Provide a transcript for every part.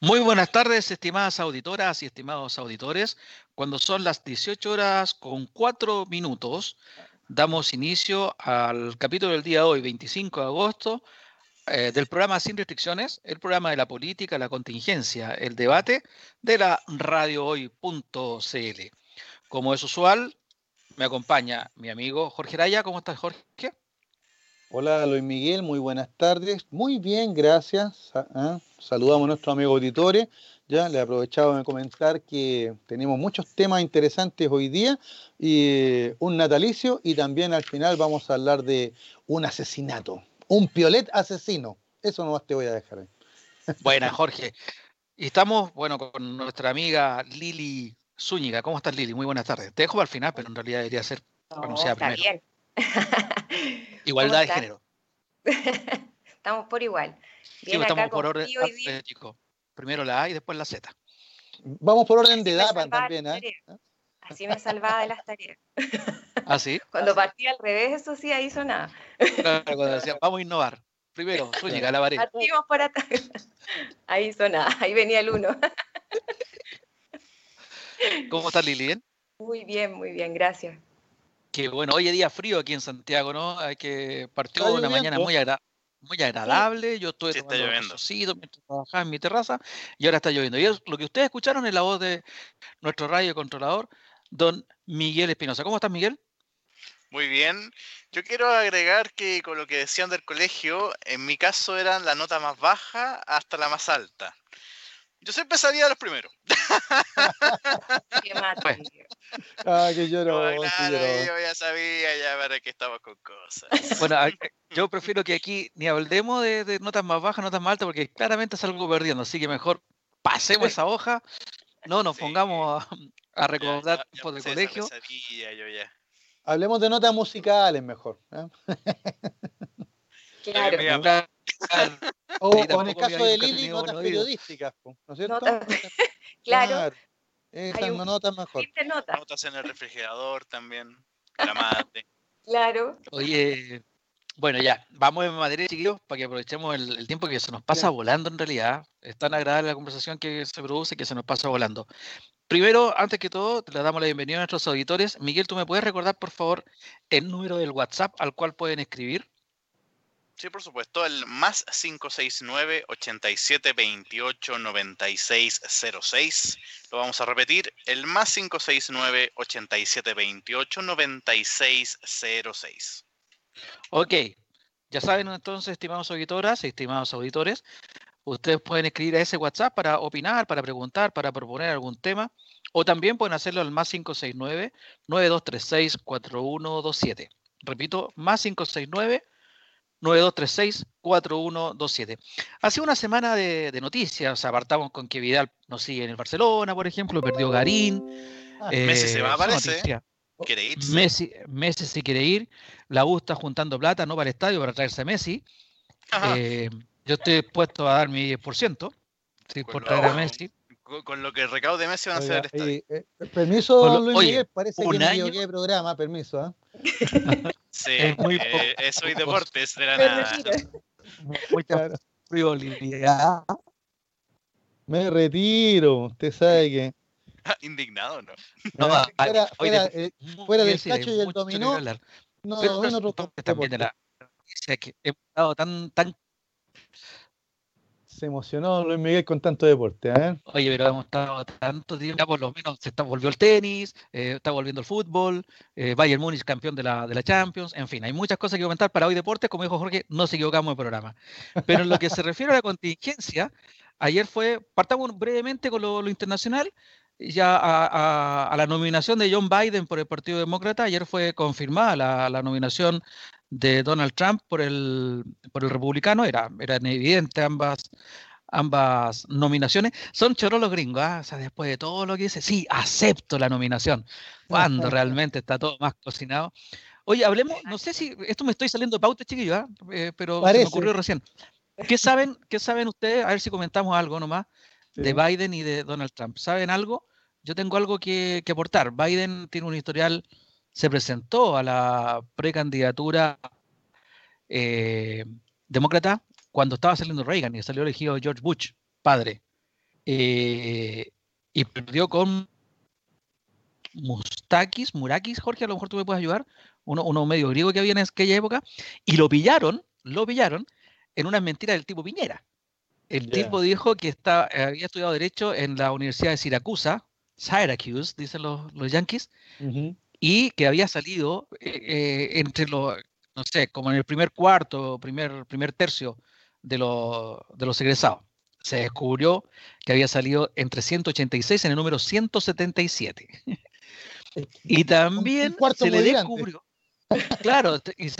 Muy buenas tardes, estimadas auditoras y estimados auditores. Cuando son las 18 horas con 4 minutos, damos inicio al capítulo del día de hoy, 25 de agosto, eh, del programa Sin Restricciones, el programa de la política, la contingencia, el debate de la radiohoy.cl. Como es usual, me acompaña mi amigo Jorge Raya. ¿Cómo estás, Jorge? Hola, Luis Miguel, muy buenas tardes. Muy bien, gracias. ¿ah? Saludamos a nuestros amigos auditores. Ya le aprovechaba de comentar que tenemos muchos temas interesantes hoy día y un natalicio y también al final vamos a hablar de un asesinato, un piolet asesino. Eso nomás te voy a dejar. Buenas, Jorge. Y estamos, bueno, con nuestra amiga Lili Zúñiga. ¿Cómo estás, Lili? Muy buenas tardes. Te dejo para el final, pero en realidad debería ser anunciada primero. Bien. Igualdad de género. estamos por igual. sí, estamos por orden alfabético. Primero la A y después la Z. Vamos por orden de edad también. ¿eh? Así me salvaba de las tareas. ¿Ah, sí? Cuando partía al revés, eso sí, ahí sonaba. Claro, cuando decía, vamos a innovar. Primero, Zúñiga, la vareta. Partimos por atrás. Ahí sonaba, ahí venía el uno. ¿Cómo estás, Lili? Muy bien, muy bien, gracias que bueno, hoy es día frío aquí en Santiago, ¿no? Hay que partió una mañana muy, muy agradable. Yo estuve tomando lloviendo. mientras trabajaba en mi terraza y ahora está lloviendo. Y lo que ustedes escucharon es la voz de nuestro radio controlador, don Miguel Espinosa. ¿Cómo estás, Miguel? Muy bien. Yo quiero agregar que con lo que decían del colegio, en mi caso eran la nota más baja hasta la más alta. Yo siempre salía de los primeros. Qué mate. Ah, que yo no. yo ya sabía ya para qué estaba con cosas. Bueno, yo prefiero que aquí ni hablemos de, notas más bajas, notas más altas, porque claramente salgo perdiendo. Así que mejor pasemos esa hoja, no nos pongamos a, recordar tiempos de colegio. Hablemos de notas musicales mejor. ¿eh? Claro. O, en el caso de Lili, notas periodísticas, ¿no es cierto? claro. Esas notas mejor. Notas. en el refrigerador también. La mate. claro. Oye, bueno, ya, vamos en materia, chiquillos, para que aprovechemos el, tiempo que se nos pasa volando en realidad. Es tan agradable la conversación que se produce que se nos pasa volando. Primero, antes que todo, le damos la bienvenida a nuestros auditores. Miguel, ¿tú me puedes recordar, por favor, el número del WhatsApp al cual pueden escribir? Sí, por supuesto, el más 569 87 28 96 06. Lo vamos a repetir, el más 569 87 28 96 06. Ok, ya saben entonces, estimados auditoras estimados auditores, ustedes pueden escribir a ese WhatsApp para opinar, para preguntar, para proponer algún tema, o también pueden hacerlo al más 569 9236 4127. Repito, más 569 9236-4127. Hace una semana de, noticias, apartamos con que Vidal no sigue en el Barcelona, por ejemplo, perdió Garín. Ah, Messi se va, a parece. ¿Quiere irse? Messi, Messi se quiere ir. La U está juntando plata, no para el estadio, para traerse a Messi. Eh, yo estoy dispuesto a dar mi 10%, sí, por traer a Messi. Con, lo que el recaude Messi van a hacer el estadio. Eh, permiso, Luis Miguel, parece que me equivoqué de programa, permiso. ¿eh? Sí, es muy eh, eso y deportes de la nada. Mucha frivolidad. Me retiro, usted sabe que. Indignado, ¿no? No, fuera, fuera, eh, fuera del cacho y el dominó. No, no, no, no, también de la que hemos estado tan, tan se emocionó Luis Miguel con tanto deporte. ¿eh? Oye, pero hemos estado tanto tiempo, ya por lo menos se está, volvió el tenis, eh, está volviendo el fútbol, eh, Bayern Múnich campeón de la, de la Champions, en fin, hay muchas cosas que comentar para hoy deportes, como dijo Jorge, no se equivocamos el programa. Pero en lo que se refiere a la contingencia, ayer fue, partamos brevemente con lo, internacional, ya a, la nominación de John Biden por el Partido Demócrata, ayer fue confirmada la nominación de Donald Trump por el, por el republicano, era, eran evidentes ambas, ambas nominaciones. Son chorolos gringos, ¿ah? o sea, después de todo lo que dice, sí, acepto la nominación, cuando realmente está todo más cocinado. Oye, hablemos, no sé si esto me estoy saliendo de pauta, chiquillo, ¿ah? eh, pero se me ocurrió recién. ¿Qué saben, ¿Qué saben ustedes? A ver si comentamos algo nomás de Biden y de Donald Trump. ¿Saben algo? Yo tengo algo que, que aportar. Biden tiene un historial se presentó a la precandidatura eh, demócrata cuando estaba saliendo Reagan y salió elegido George Bush, padre. eh, y perdió con Mustakis, Murakis, Jorge, a lo mejor tú me puedes ayudar, uno, uno medio griego que había en aquella época, y lo pillaron, lo pillaron en una mentira del tipo Piñera. El tipo dijo que estaba, había estudiado Derecho en la Universidad de Siracusa, Syracuse, dicen los, los yankees, y que había salido eh, eh, entre los, no sé, como en el primer cuarto, primer, primer tercio de, de los egresados. Se descubrió que había salido entre 186 en el número 177. y también se le descubrió. Claro, y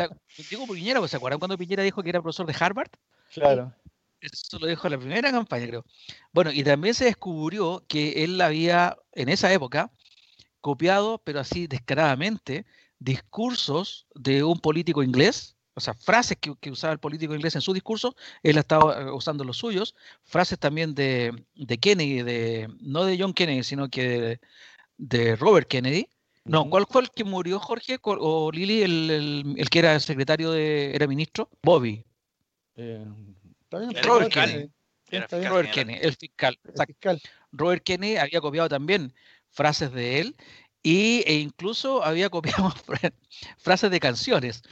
digo Piñera, ¿se acuerdan cuando Piñera dijo que era profesor de Harvard? Claro. Eso lo dijo en la primera campaña, creo. Bueno, y también se descubrió que él había, en esa época, copiado, pero así descaradamente, discursos de un político inglés, o sea, frases que, usaba el político inglés en su discurso, él estaba eh, usando los suyos, frases también de, Kennedy, de, no de John Kennedy, sino que de, Robert Kennedy. No, ¿cuál fue el que murió, Jorge? ¿O Lili, el, que era secretario de, era ministro? Bobby. Eh, Robert Kennedy. Robert Kennedy, el fiscal. Robert Kennedy había copiado también frases de él y, e incluso había copiado frases de canciones.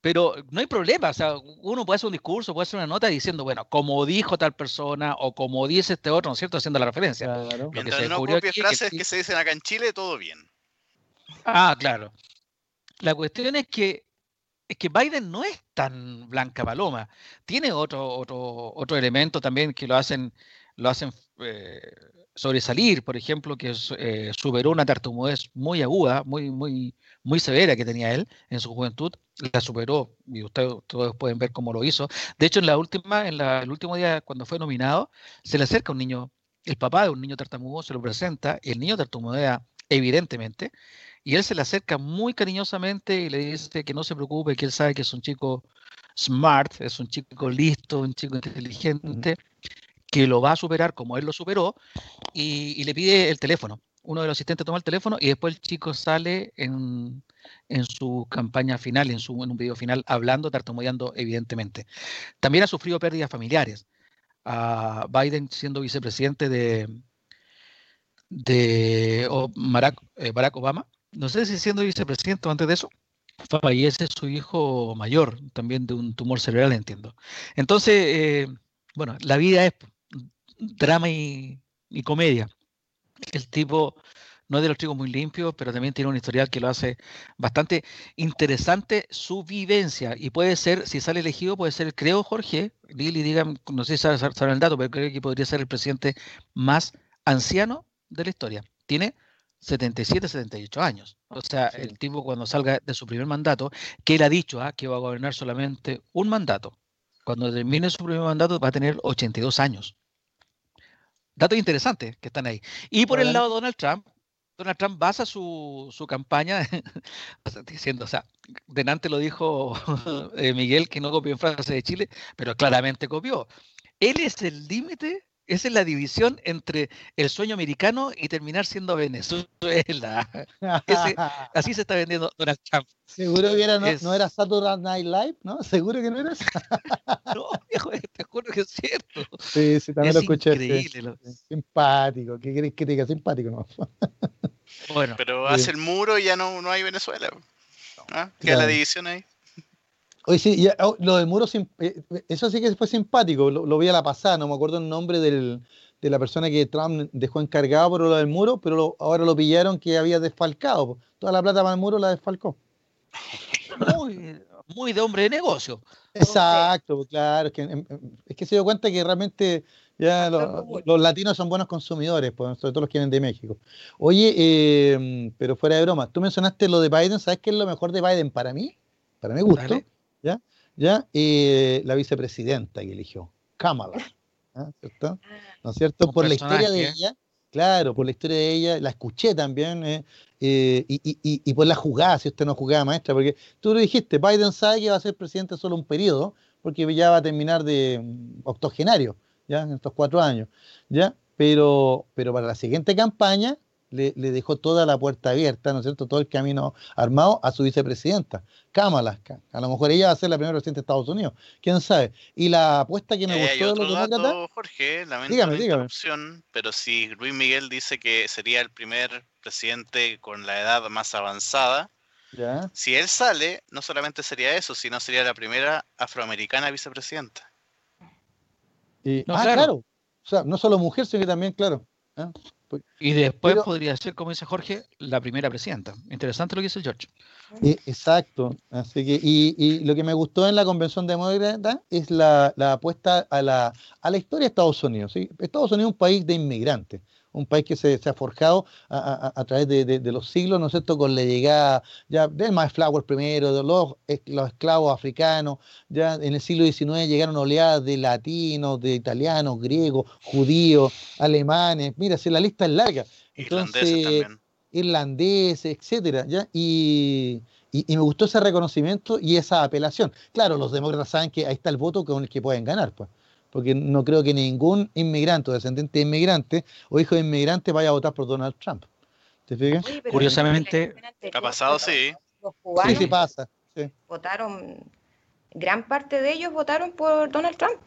Pero no hay problema, o sea, uno puede hacer un discurso, puede hacer una nota diciendo, bueno, como dijo tal persona o como dice este otro, ¿no es cierto? Haciendo la referencia. Claro. Mientras no copie frases que, se dicen acá en Chile, todo bien. Ah, claro. La cuestión es que es que Biden no es tan blanca paloma. Tiene otro, otro, otro elemento también que lo hacen, lo hacen eh, sobresalir, por ejemplo, que eh, superó una tartamudez muy aguda, muy, muy, muy severa que tenía él en su juventud, la superó y ustedes todos pueden ver cómo lo hizo. De hecho, en la última, en el último día cuando fue nominado, se le acerca un niño, el papá de un niño tartamudo se lo presenta, y el niño tartamudea evidentemente, y él se le acerca muy cariñosamente y le dice que no se preocupe, que él sabe que es un chico smart, es un chico listo, un chico inteligente, que lo va a superar como él lo superó, y, le pide el teléfono. Uno de los asistentes toma el teléfono y después el chico sale en, su campaña final, en, su, en un video final, hablando, tartamudeando, evidentemente. También ha sufrido pérdidas familiares. a Biden siendo vicepresidente de, de eh, Barack, Obama, no sé si siendo vicepresidente antes de eso, fallece su hijo mayor, también de un tumor cerebral, entiendo. Entonces, eh, bueno, la vida es drama y, comedia. El tipo no es de los chicos muy limpios, pero también tiene un historial que lo hace bastante interesante su vivencia. Y puede ser, si sale elegido, puede ser, creo, Jorge, Lili, digan, no sé si saben el dato, pero creo que podría ser el presidente más anciano de la historia. Tiene 77, 78 años. O sea, el tipo cuando salga de su primer mandato, que él ha dicho ah, que va a gobernar solamente un mandato. Cuando termine su primer mandato va a tener 82 años. Datos interesantes que están ahí. Y por el lado de Donald Trump, Donald Trump basa su, su campaña diciendo, o sea, delante lo dijo eh, Miguel que no copió en Francia de Chile, pero claramente copió. Él es el límite esa es la división entre el sueño americano y terminar siendo Venezuela. así se está vendiendo Donald Trump. Seguro que era, no, era Saturday Night Live, ¿no? Seguro que no era no, viejo, te juro que es cierto. Sí, sí, también lo escuché. Increíble. Simpático, ¿qué querés que te diga? Simpático, ¿no? bueno. Pero hace el muro y ya no, no hay Venezuela. ¿Ah? Queda la división ahí. Oye, sí, oh, lo del muro, eh, eso sí que fue simpático, lo, vi a la pasada, no me acuerdo el nombre de la persona que Trump dejó encargado por lo del muro, pero ahora lo pillaron que había desfalcado. Toda la plata para el muro la desfalcó. Muy, de hombre de negocio. Exacto, claro, es que, em, em, es que se dio cuenta que realmente ya los, latinos son buenos consumidores, pues, sobre todo los que vienen de México. Oye, em, pero fuera de broma, tú mencionaste lo de Biden, ¿sabes qué es lo mejor de Biden para mí? Para mi gusto. ¿Ya? ¿ya? Y la vicepresidenta que eligió, Kamala, ¿cierto? ¿No es cierto? Por la historia de ella, claro, por la historia de ella, la escuché también, eh, eh, y, por la jugada, si usted no jugaba maestra, porque tú lo dijiste, Biden sabe que va a ser presidente solo un periodo, porque ya va a terminar de mm, octogenario, ¿ya? En estos cuatro años, ¿ya? Pero, pero para la siguiente campaña, le, dejó toda la puerta abierta, ¿no es cierto? Todo el camino armado a su vicepresidenta, Kamala. A lo mejor ella va a ser la primera presidenta de Estados Unidos, quién sabe. Y la apuesta que me eh, gustó de los dato, Jorge, lamento dígame, la pero si Luis Miguel dice que sería el primer presidente con la edad más avanzada, si él sale, no solamente sería eso, sino sería la primera afroamericana vicepresidenta. ah, claro. O sea, no solo mujer, sino que también, claro. ¿eh? Y después podría ser, como dice Jorge, la primera presidenta. Interesante lo que dice George. exacto. Así que, y, lo que me gustó en la convención demócrata es la, apuesta a la, a la historia de Estados Unidos. Estados Unidos es un país de inmigrantes un país que se, ha forjado a, través de, los siglos, ¿no es cierto?, con la llegada ya del Mayflower primero, de los, los esclavos africanos, ya en el siglo XIX llegaron oleadas de latinos, de italianos, griegos, judíos, alemanes, mira, si la lista es larga. Entonces, irlandeses, también. irlandeses etcétera, ¿ya? Y, y, me gustó ese reconocimiento y esa apelación. Claro, los demócratas saben que ahí está el voto con el que pueden ganar, pues porque no creo que ningún inmigrante o descendiente de inmigrante o hijo de inmigrante vaya a votar por Donald Trump. ¿Te fijas? Curiosamente, ha pasado, sí. Los cubanos sí, sí pasa. Votaron, gran parte de ellos votaron por Donald Trump.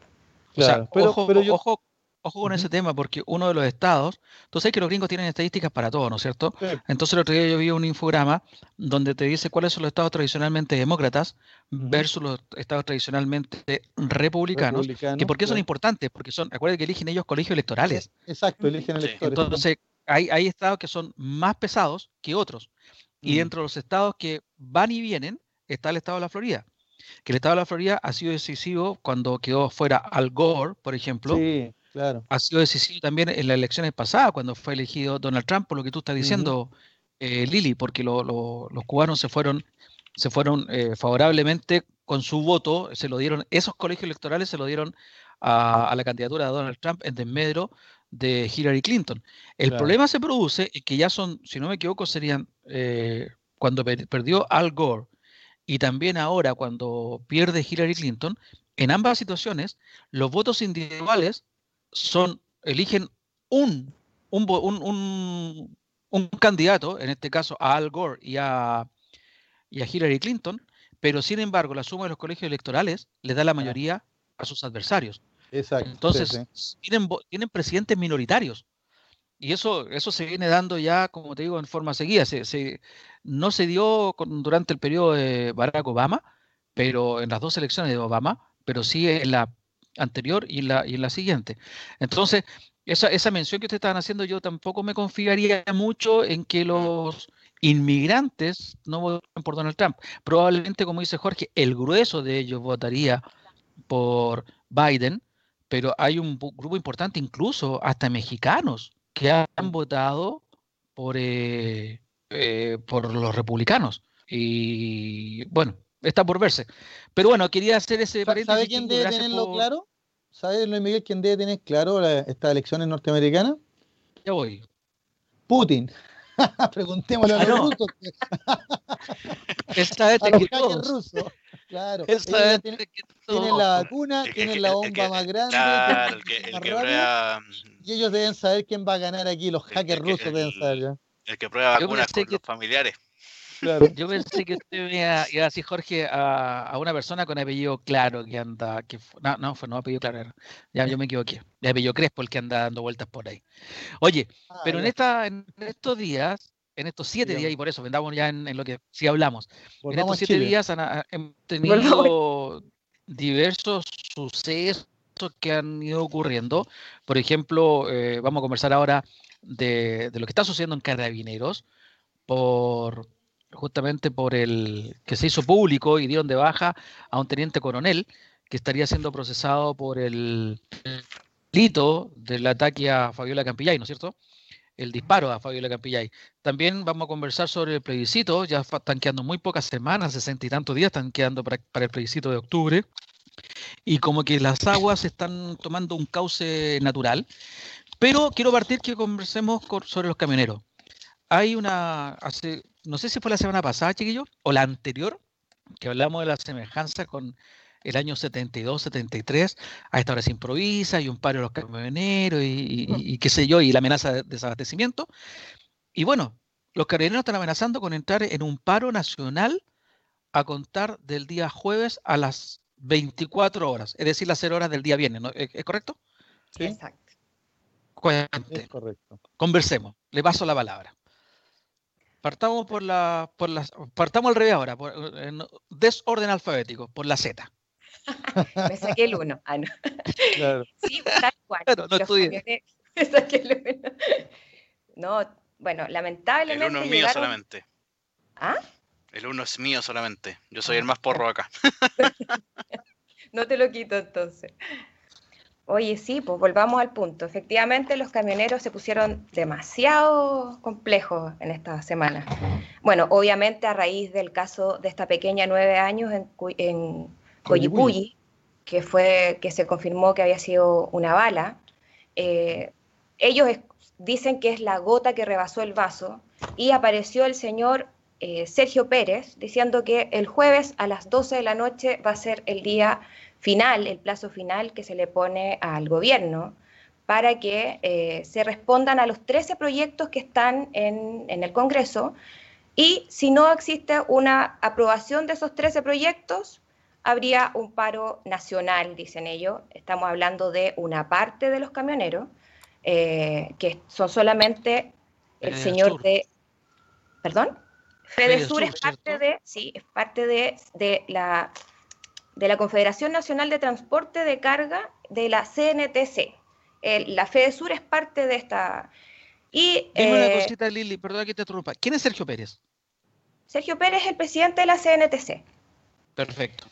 Claro, pero, ojo, pero yo... ojo, Ojo con ese tema, porque uno de los estados, tú sabes que los gringos tienen estadísticas para todo, ¿no es cierto? Entonces el otro día yo vi un infograma donde te dice cuáles son los estados tradicionalmente demócratas versus los estados tradicionalmente republicanos. que ¿Por qué son importantes? Porque son, acuérdate que eligen ellos colegios electorales. Exacto, eligen electores. Entonces hay, hay estados que son más pesados que otros. Y dentro de los estados que van y vienen está el estado de la Florida que el estado de la Florida ha sido decisivo cuando quedó fuera Al Gore, por ejemplo. Sí. Ha sido decisivo también en las elecciones pasadas, cuando fue elegido Donald Trump, por lo que tú estás diciendo, eh, Lili, porque los cubanos se fueron, se fueron eh, favorablemente con su voto, se lo dieron, esos colegios electorales se lo dieron a, la candidatura de Donald Trump en desmedro de Hillary Clinton. El problema se produce es que ya son, si no me equivoco, serían eh, cuando perdió Al Gore y también ahora cuando pierde Hillary Clinton, en ambas situaciones, los votos individuales son, eligen un, un, un, candidato, en este caso a Al Gore y a, y a Hillary Clinton, pero sin embargo la suma de los colegios electorales le da la mayoría a sus adversarios. Exacto. Entonces, Tienen, tienen presidentes minoritarios. Y eso, eso se viene dando ya, como te digo, en forma seguida. Se, no se dio durante el periodo de Barack Obama, pero en las dos elecciones de Obama, pero sí en la anterior y la, y la siguiente. Entonces, esa, esa mención que ustedes estaban haciendo, yo tampoco me confiaría mucho en que los inmigrantes no voten por Donald Trump. Probablemente, como dice Jorge, el grueso de ellos votaría por Biden, pero hay un grupo importante, incluso hasta mexicanos, que han votado por, eh, eh, por los republicanos. Y bueno, está por verse. Pero bueno, quería hacer ese paréntesis. ¿Sabe quién debe tenerlo claro? ¿Sabe, Luis Miguel, quién debe tener claro estas elecciones norteamericanas? Ya voy. Putin. Preguntémosle a ah, los rusos. Esta a los rusos. Claro. tienen, la vacuna, tienen la bomba más grande. Claro, el que, el que prueba, Y ellos deben saber quién va a ganar aquí. Los hackers rusos deben saber. ¿ya? El que prueba vacunas con los familiares. Yo pensé que usted iba, a decir, Jorge, a, una persona con apellido claro que anda. Que, no, no, fue no apellido claro. Ya yo me equivoqué. De apellido Crespo el que anda dando vueltas por ahí. Oye, ah, pero en, esta, en estos días, en estos siete días, y por eso vendamos ya en, lo que sí hablamos, en estos siete días han, tenido diversos sucesos que han ido ocurriendo. Por ejemplo, eh, vamos a conversar ahora de, de, lo que está sucediendo en Carabineros por justamente por el que se hizo público y dieron de baja a un teniente coronel que estaría siendo procesado por el delito del ataque a Fabiola Campillay, ¿no es cierto? El disparo a Fabiola Campillay. También vamos a conversar sobre el plebiscito, ya están quedando muy pocas semanas, sesenta y tantos días están quedando para, para el plebiscito de octubre, y como que las aguas están tomando un cauce natural. Pero quiero partir que conversemos sobre los camioneros. Hay una, hace no sé si fue la semana pasada, chiquillo, o la anterior, que hablamos de la semejanza con el año 72, 73, a esta hora se improvisa y un paro de los camioneros y, qué sé yo, y la amenaza de desabastecimiento. Y bueno, los carabineros están amenazando con entrar en un paro nacional a contar del día jueves a las 24 horas, es decir, las 0 horas del día viernes, ¿no? ¿Es, correcto? Sí. Exacto. Cuente. correcto. Conversemos. Le paso la palabra. Partamos por la, por las, partamos al revés ahora, por, desorden alfabético, por la Z. Me saqué el 1. Ah, no. Claro. Sí, tal cual. no estudié. Me saqué el 1. No, bueno, lamentablemente. El 1 es mío solamente. ¿Ah? El 1 es mío solamente. Yo soy el más porro acá. no te lo quito entonces. Oye, sí, pues volvamos al punto. Efectivamente, los camioneros se pusieron demasiado complejos en esta semana. Bueno, obviamente a raíz del caso de esta pequeña nueve años en, en que fue que se confirmó que había sido una bala. Eh, ellos dicen que es la gota que rebasó el vaso y apareció el señor eh, Sergio Pérez diciendo que el jueves a las 12 de la noche va a ser el día final, el plazo final que se le pone al gobierno para que eh, se respondan a los 13 proyectos que están en, el Congreso y si no existe una aprobación de esos 13 proyectos, habría un paro nacional, dicen ellos. Estamos hablando de una parte de los camioneros, eh, que son solamente el señor de... ¿Perdón? Fede Sur, es parte de, sí, es parte de, de la de la Confederación Nacional de Transporte de Carga de la CNTC. la Fede Sur es parte de esta. Y, Dime una eh, cosita, Lili, perdón que te interrumpa. ¿Quién es Sergio Pérez? Sergio Pérez es el presidente de la CNTC. Perfecto.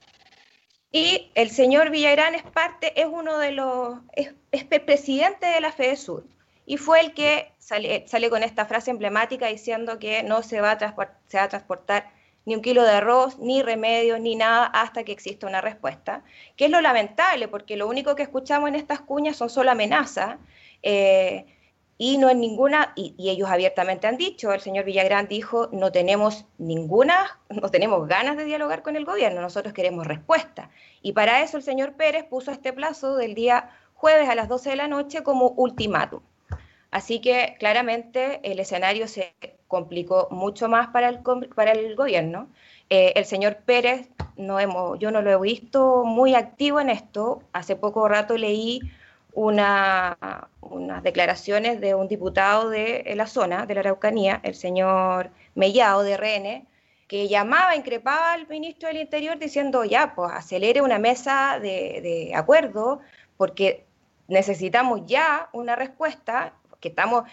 Y el señor Villagrán es parte, es uno de los, es, presidente de la Fede Sur. Y fue el que sale, sale, con esta frase emblemática diciendo que no se va a, se va a transportar ni un kilo de arroz, ni remedios, ni nada hasta que exista una respuesta, que es lo lamentable, porque lo único que escuchamos en estas cuñas son solo amenazas. Eh, y no es ninguna, y, ellos abiertamente han dicho, el señor Villagrán dijo, no tenemos ninguna, no tenemos ganas de dialogar con el gobierno, nosotros queremos respuesta. Y para eso el señor Pérez puso este plazo del día jueves a las 12 de la noche como ultimátum. Así que claramente el escenario se complicó mucho más para el, para el gobierno. Eh, el señor Pérez, no hemos, yo no lo he visto muy activo en esto. Hace poco rato leí una, unas declaraciones de un diputado de, la zona, de la Araucanía, el señor Mellado de RN, que llamaba, increpaba al ministro del Interior diciendo, ya, pues acelere una mesa de, de acuerdo, porque necesitamos ya una respuesta que estamos,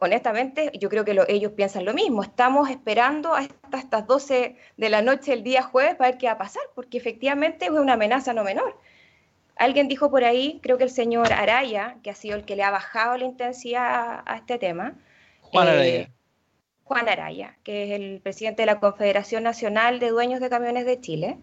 honestamente, yo creo que ellos piensan lo mismo, estamos esperando hasta estas 12 de la noche el día jueves para ver qué va a pasar, porque efectivamente es una amenaza no menor. Alguien dijo por ahí, creo que el señor Araya, que ha sido el que le ha bajado la intensidad a, este tema. Juan Araya. Eh, Juan Araya, que es el presidente de la Confederación Nacional de Dueños de Camiones de Chile.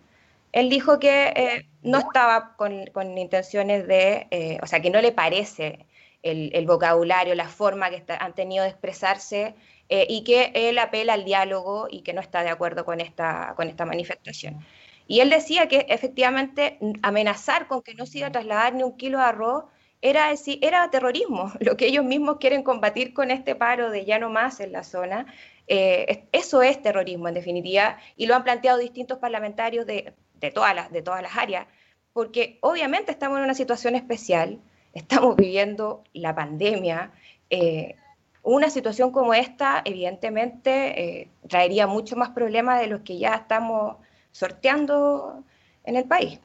Él dijo que eh, no estaba con, intenciones de, eh, o sea, que no le parece el, vocabulario, la forma que han tenido de expresarse eh, y que él apela al diálogo y que no está de acuerdo con esta, con esta manifestación. Y él decía que efectivamente amenazar con que no se iba a trasladar ni un kilo de arroz era, era terrorismo, lo que ellos mismos quieren combatir con este paro de ya no más en la zona. Eh, eso es terrorismo, en definitiva, y lo han planteado distintos parlamentarios de, de, todas las, de todas las áreas, porque obviamente estamos en una situación especial, estamos viviendo la pandemia, eh, una situación como esta evidentemente eh, traería mucho más problemas de los que ya estamos sorteando en el país.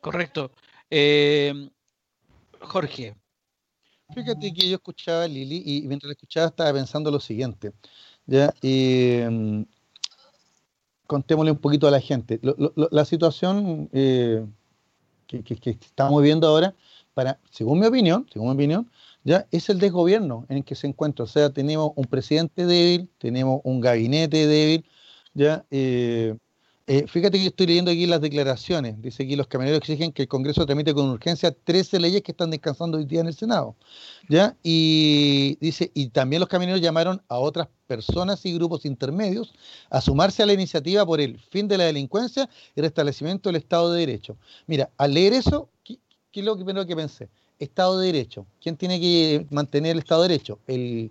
Correcto. Eh, Jorge. Fíjate que yo escuchaba a Lili y mientras la escuchaba estaba pensando lo siguiente. ¿ya? Mm, contémosle un poquito a la gente. la situación que, estamos viendo ahora, para, según mi opinión, según mi opinión, ya es el desgobierno en el que se encuentra. O sea, tenemos un presidente débil, tenemos un gabinete débil, ya. Eh, eh, fíjate que estoy leyendo aquí las declaraciones. Dice aquí los camioneros exigen que el Congreso tramite con urgencia 13 leyes que están descansando hoy día en el Senado. ¿ya? Y dice, y también los camioneros llamaron a otras personas y grupos intermedios a sumarse a la iniciativa por el fin de la delincuencia y restablecimiento del Estado de Derecho. Mira, al leer eso, ¿qué, es lo primero que pensé? Estado de Derecho. ¿Quién tiene que mantener el Estado de Derecho? El,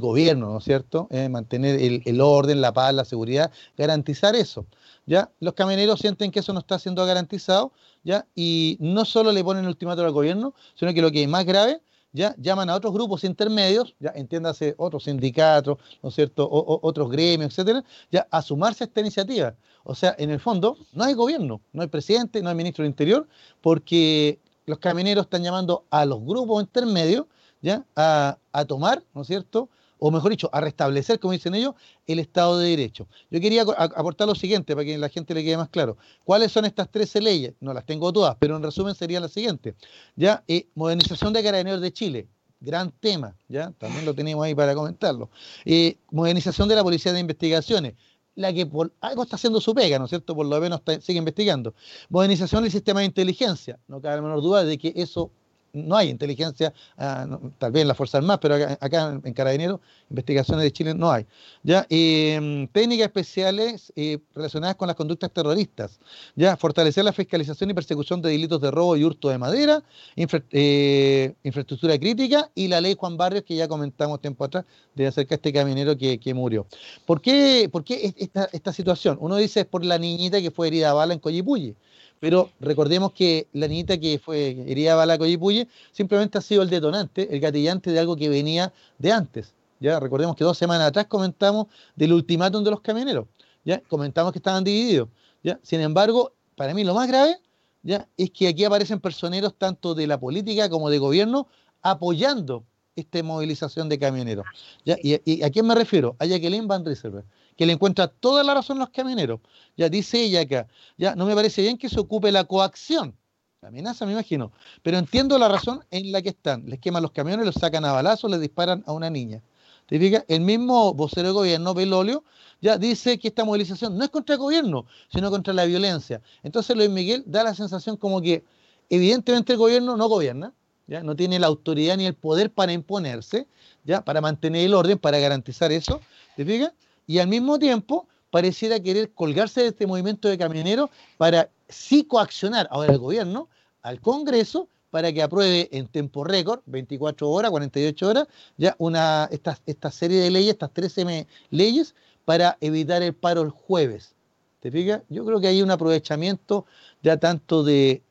gobierno, ¿no es cierto? Eh, mantener el, orden, la paz, la seguridad, garantizar eso. ¿ya? Los camioneros sienten que eso no está siendo garantizado, ¿ya? Y no solo le ponen ultimátum al gobierno, sino que lo que es más grave, ya llaman a otros grupos intermedios, ya entiéndase otros sindicatos, ¿no es cierto?, otros gremios, etcétera, ya a sumarse a esta iniciativa. O sea, en el fondo, no hay gobierno, no hay presidente, no hay ministro del Interior, porque los camioneros están llamando a los grupos intermedios ¿ya? A, a tomar, ¿no es cierto? O mejor dicho, a restablecer, como dicen ellos, el Estado de Derecho. Yo quería aportar lo siguiente para que a la gente le quede más claro. ¿Cuáles son estas 13 leyes? No las tengo todas, pero en resumen sería la siguiente. Ya, eh, modernización de carabineros de Chile, gran tema, ¿ya? También lo tenemos ahí para comentarlo. Eh, modernización de la Policía de Investigaciones, la que por algo está haciendo su pega, ¿no es cierto? Por lo menos sigue investigando. Modernización del sistema de inteligencia, no cabe la menor duda de que eso no hay inteligencia, ah, tal vez en la Fuerza Armada, pero acá, en Carabineros, investigaciones de Chile no hay. ¿ya? Mm, técnicas especiales eh, relacionadas con las conductas terroristas, ¿ya? fortalecer la fiscalización y persecución de delitos de robo y hurto de madera, eh, infraestructura crítica y la ley Juan Barrios que ya comentamos tiempo atrás de acerca de este caminero que, murió. ¿Por qué, por qué esta, esta situación? Uno dice es por la niñita que fue herida a bala en Coyipulli pero recordemos que la niñita que fue herida a bala Coyipuye simplemente ha sido el detonante, el gatillante de algo que venía de antes. Ya recordemos que dos semanas atrás comentamos del ultimátum de los camioneros. Ya comentamos que estaban divididos. Ya sin embargo, para mí lo más grave ya es que aquí aparecen personeros tanto de la política como de gobierno apoyando esta movilización de camioneros. ¿ya? ¿Y, a quién me refiero? A Jacqueline Van Rieselberg que le encuentra toda la razón a los camioneros. Ya dice ella acá, ya no me parece bien que se ocupe la coacción. La amenaza, me imagino. Pero entiendo la razón en la que están. Les queman los camiones, los sacan a balazos, les disparan a una niña. ¿Te fijas? El mismo vocero de gobierno, Belolio, ya dice que esta movilización no es contra el gobierno, sino contra la violencia. Entonces Luis Miguel da la sensación como que evidentemente el gobierno no gobierna, ¿ya? no tiene la autoridad ni el poder para imponerse, ¿ya? para mantener el orden, para garantizar eso. ¿Te fijas? Y al mismo tiempo pareciera querer colgarse de este movimiento de camioneros para sí coaccionar ahora al gobierno, al Congreso, para que apruebe en tiempo récord, 24 horas, 48 horas, ya una, esta, esta serie de leyes, estas 13 leyes, para evitar el paro el jueves. ¿Te fijas? Yo creo que hay un aprovechamiento ya tanto de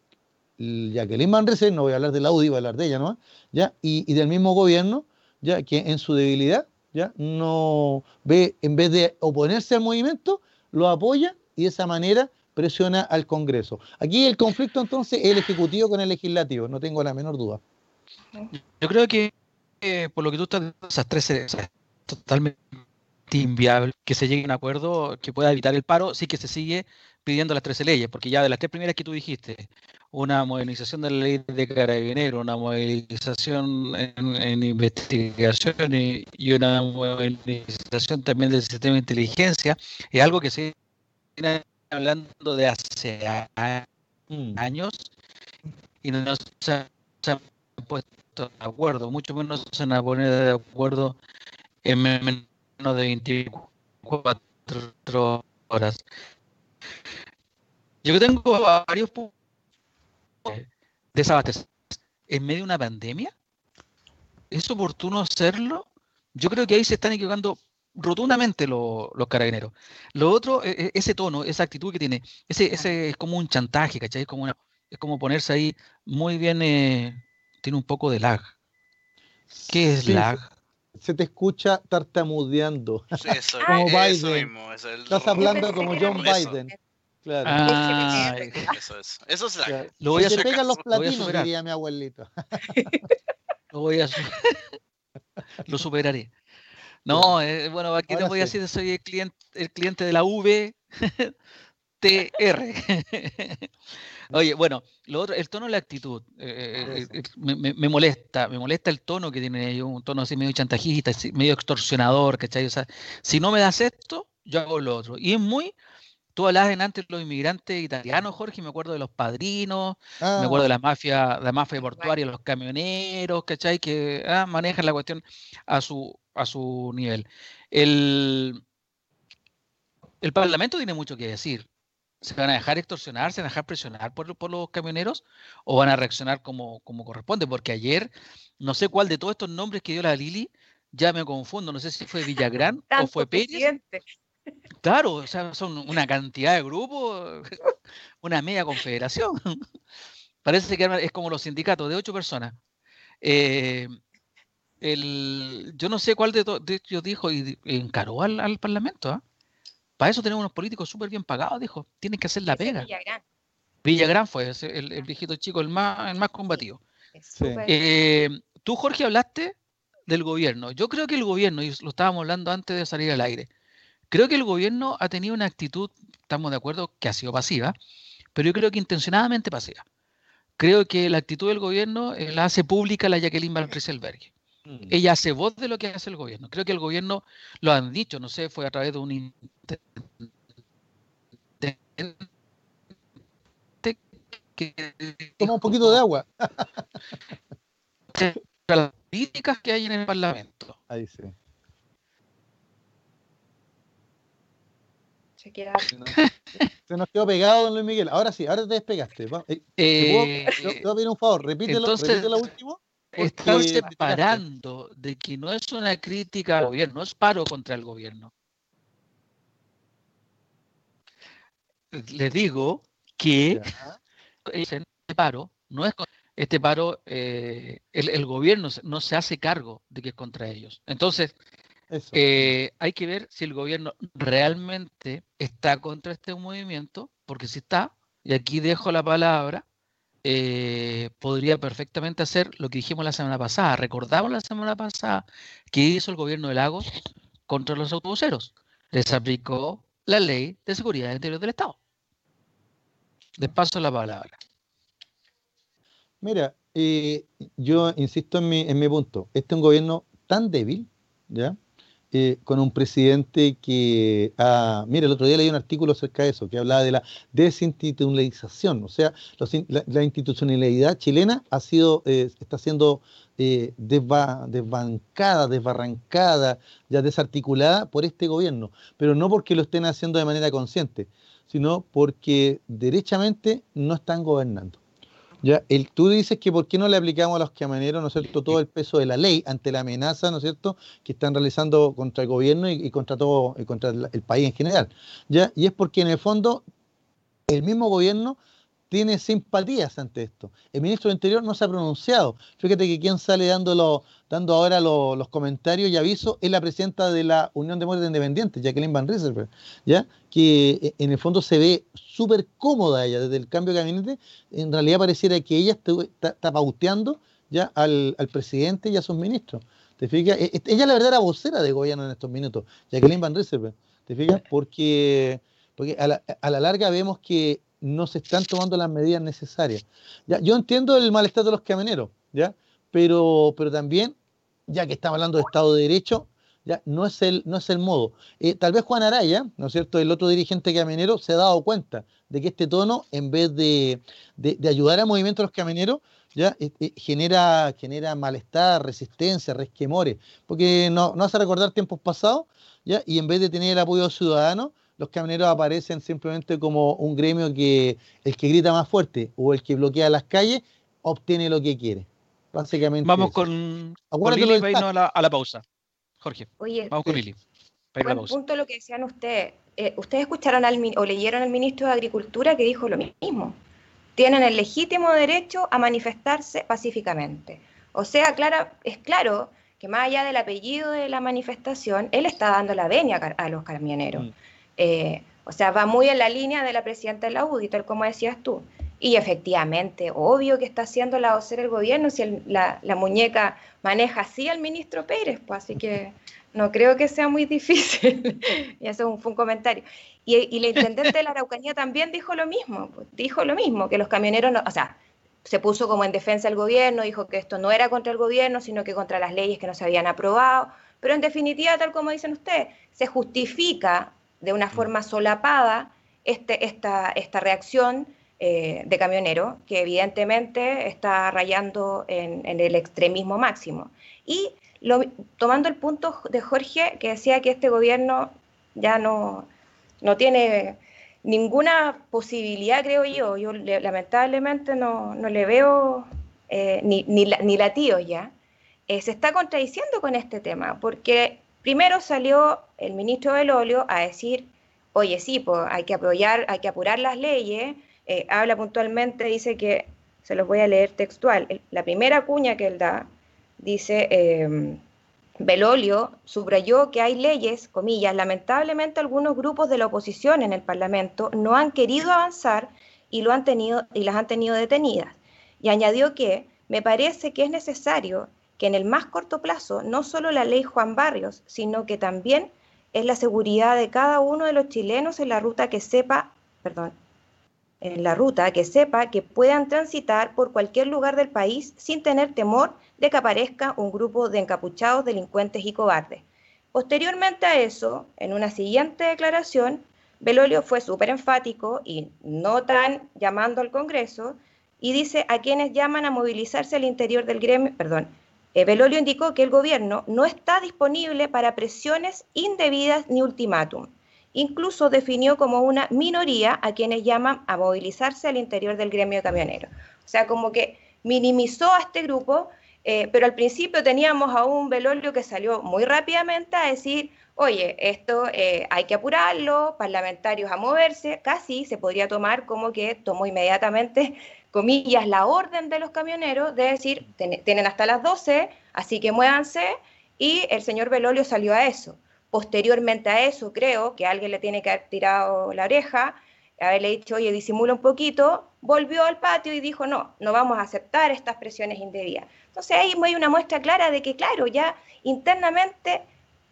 Jacqueline Manrese, no voy a hablar de la UDI, voy a hablar de ella, ¿no? ¿Ya? Y del mismo gobierno, ya que en su debilidad ¿ya? No ve, en vez de oponerse al movimiento, lo apoya y de esa manera presiona al Congreso. Aquí el conflicto entonces es el Ejecutivo con el Legislativo, no tengo la menor duda. Yo creo que eh, por lo que tú estás diciendo, esas tres es totalmente inviable que se llegue a un acuerdo que pueda evitar el paro, sí que se sigue pidiendo las 13 leyes, porque ya de las tres primeras que tú dijiste, una modernización de la ley de carabineros, una modernización en, investigación y, una modernización también del sistema de inteligencia, es algo que se viene hablando de hace mm. años y no se han puesto de acuerdo, mucho menos se han poner de acuerdo en menos de 24 horas. Yo tengo varios puntos desabastecer en medio de una pandemia. ¿Es oportuno hacerlo? Yo creo que ahí se están equivocando rotundamente los, carabineros. Lo otro, e, e, ese tono, esa actitud que tiene, ese, ese es como un chantaje, ¿cachai? Es como, es como ponerse ahí muy bien, eh, tiene un poco de lag. ¿Qué es lag? Se te escucha tartamudeando. Sí, eso, como Biden. Estás hablando como John Biden. Claro. Ah, eso es. Eso es la. Lo voy a Se pegan los platinos, diría mi abuelito. lo voy a lo superaré. No, eh, bueno, aquí te voy a decir, soy el cliente, el cliente de la V TR. Oye, bueno, lo otro, el tono de la actitud, eh, eh, me, molesta, me molesta el tono que tiene un tono así medio chantajista, medio extorsionador, ¿cachai? O sea, si no me das esto, yo hago lo otro. Y es muy, Tú hablabas antes de los inmigrantes italianos, Jorge, me acuerdo de los padrinos, me acuerdo de ah. la mafia, la mafia portuaria, los camioneros, ¿cachai? Que ah, manejan la cuestión a su, a su nivel. El, el Parlamento tiene mucho que decir. ¿Se van a dejar extorsionar, se van a dejar presionar por, los camioneros o van a reaccionar como, como corresponde? Porque ayer, no sé cuál de todos estos nombres que dio la Lili, ya me confundo, no sé si fue Villagrán o fue Pérez. Claro, o sea, son una cantidad de grupos, una media confederación. Parece que es como los sindicatos de ocho personas. Eh, el, yo no sé cuál de, ellos dijo y encaró al, Parlamento. ¿ah? Para eso tenemos unos políticos súper bien pagados, dijo. Tienen que hacer la pega. Villagrán. Villagrán fue el, viejito chico, el más, el más combativo. Eh, tú, Jorge, hablaste del gobierno. Yo creo que el gobierno, y lo estábamos hablando antes de salir al aire, creo que el gobierno ha tenido una actitud, estamos de acuerdo, que ha sido pasiva, pero yo creo que intencionadamente pasiva. Creo que la actitud del gobierno eh, la hace pública la Jacqueline Van Rieselberg. Mm. Ella hace voz de lo que hace el gobierno. Creo que el gobierno lo han dicho, no sé, fue a través de un Toma un poquito de agua. las políticas que hay en el Parlamento. Ahí sí. Se, nos quedó pegado, don Luis Miguel. Ahora sí, ahora te despegaste. Eh, eh, te, voy a pedir un favor, repítelo, entonces, repítelo último. Están separando de que no es una crítica al gobierno, no es paro contra el gobierno. Le digo que este paro no es este paro, eh, el, gobierno no se hace cargo de que es contra ellos. Entonces, eh, hay que ver si el gobierno realmente está contra este movimiento, porque si está, y aquí dejo la palabra, eh, podría perfectamente hacer lo que dijimos la semana pasada. Recordamos la semana pasada que hizo el gobierno de Lagos contra los autobuseros. Les aplicó la ley de seguridad interior del Estado. Les paso la palabra. Mira, eh, yo insisto en mi, en mi punto. Este es un gobierno tan débil, ¿ya? Eh, con un presidente que, ah, mira, el otro día leí un artículo acerca de eso, que hablaba de la desinstitucionalización, o sea, la, institucionalidad chilena ha sido, eh, está siendo eh, desbancada, desbarrancada, ya desarticulada por este gobierno, pero no porque lo estén haciendo de manera consciente, sino porque derechamente no están gobernando. Ya, tú dices que por qué no le aplicamos a los camioneros, ¿no es cierto?, todo el peso de la ley ante la amenaza, ¿no es cierto?, que están realizando contra el gobierno y, contra todo, y contra el, país en general. Ya, y es porque en el fondo el mismo gobierno tiene simpatías ante esto. El ministro del Interior no se ha pronunciado. Fíjate que quien sale dando, dando ahora los comentarios y avisos es la presidenta de la Unión Demócrata Independiente, Jacqueline Van Rieselberg, ¿ya? que eh, en el fondo se ve súper cómoda ella desde el cambio de gabinete. En realidad pareciera que ella está, pauteando ya al, presidente y a sus ministros. ¿Te fijas? E, e, ella la verdad era vocera de gobierno en estos minutos, Jacqueline Van Rieselberg. ¿Te fijas? Porque, porque a la, a la larga vemos que no se están tomando las medidas necesarias. ¿ya? Yo entiendo el malestar de los camioneros, ¿ya? Pero, pero también, ya que estamos hablando de Estado de Derecho, ya no es el, no es el modo. Eh, tal vez Juan Araya, ¿no es cierto?, el otro dirigente camionero, se ha dado cuenta de que este tono, en vez de, ayudar al movimiento de los camioneros, ya eh, eh, genera, genera malestar, resistencia, resquemores, porque no, no hace recordar tiempos pasados, ya, y en vez de tener el apoyo ciudadano, los camioneros aparecen simplemente como un gremio que el que grita más fuerte o el que bloquea las calles obtiene lo que quiere. Básicamente. Vamos con, con Lili a la, a la, pausa. Jorge. Oye, vamos con Lili. Buen punto lo que decían ustedes. Eh, ustedes escucharon al, o leyeron al ministro de Agricultura que dijo lo mismo. Tienen el legítimo derecho a manifestarse pacíficamente. O sea, claro, es claro que más allá del apellido de la manifestación, él está dando la venia a los camioneros. Mm. Eh, o sea, va muy en la línea de la presidenta de la UDI, tal como decías tú. Y efectivamente, obvio que está haciendo la vocera el gobierno si la, muñeca maneja así al ministro Pérez, pues así que no creo que sea muy difícil. y eso fue un comentario. Y, y la intendente de la Araucanía también dijo lo mismo, pues, dijo lo mismo, que los camioneros, no, o sea, se puso como en defensa del gobierno, dijo que esto no era contra el gobierno, sino que contra las leyes que no se habían aprobado. Pero en definitiva, tal como dicen ustedes, se justifica de una forma solapada este, esta, esta reacción eh, de camionero, que evidentemente está rayando en, el extremismo máximo. Y tomando el punto de Jorge, que decía que este gobierno ya no, no tiene ninguna posibilidad, creo yo. Yo lamentablemente no, le veo eh, ni, ni, ni latidos ya. Eh, se está contradiciendo con este tema, porque primero salió el ministro del óleo a decir, oye, sí, pues hay que apoyar, hay que apurar las leyes. Eh, habla puntualmente, dice que, se los voy a leer textual, la primera cuña que él da, dice, eh, Belolio subrayó que hay leyes, comillas, lamentablemente algunos grupos de la oposición en el Parlamento no han querido avanzar y, lo han tenido, y las han tenido detenidas. Y añadió que me parece que es necesario que en el más corto plazo no solo la ley Juan Barrios, sino que también es la seguridad de cada uno de los chilenos en la ruta que sepa, perdón, en la ruta que sepa que puedan transitar por cualquier lugar del país sin tener temor de que aparezca un grupo de encapuchados delincuentes y cobardes. Posteriormente a eso, en una siguiente declaración, Belolio fue súper enfático y no tan llamando al Congreso y dice a quienes llaman a movilizarse al interior del gremio, perdón, eh, Belolio indicó que el gobierno no está disponible para presiones indebidas ni ultimátum. Incluso definió como una minoría a quienes llaman a movilizarse al interior del gremio camionero. O sea, como que minimizó a este grupo, eh, pero al principio teníamos a un Belolio que salió muy rápidamente a decir, oye, esto eh, hay que apurarlo, parlamentarios a moverse, casi se podría tomar como que tomó inmediatamente comillas, la orden de los camioneros de decir, tienen hasta las 12, así que muévanse, y el señor Belolio salió a eso. Posteriormente a eso, creo que alguien le tiene que haber tirado la oreja, haberle dicho, oye, disimula un poquito, volvió al patio y dijo, no, no vamos a aceptar estas presiones indebidas. Entonces ahí hay una muestra clara de que, claro, ya internamente,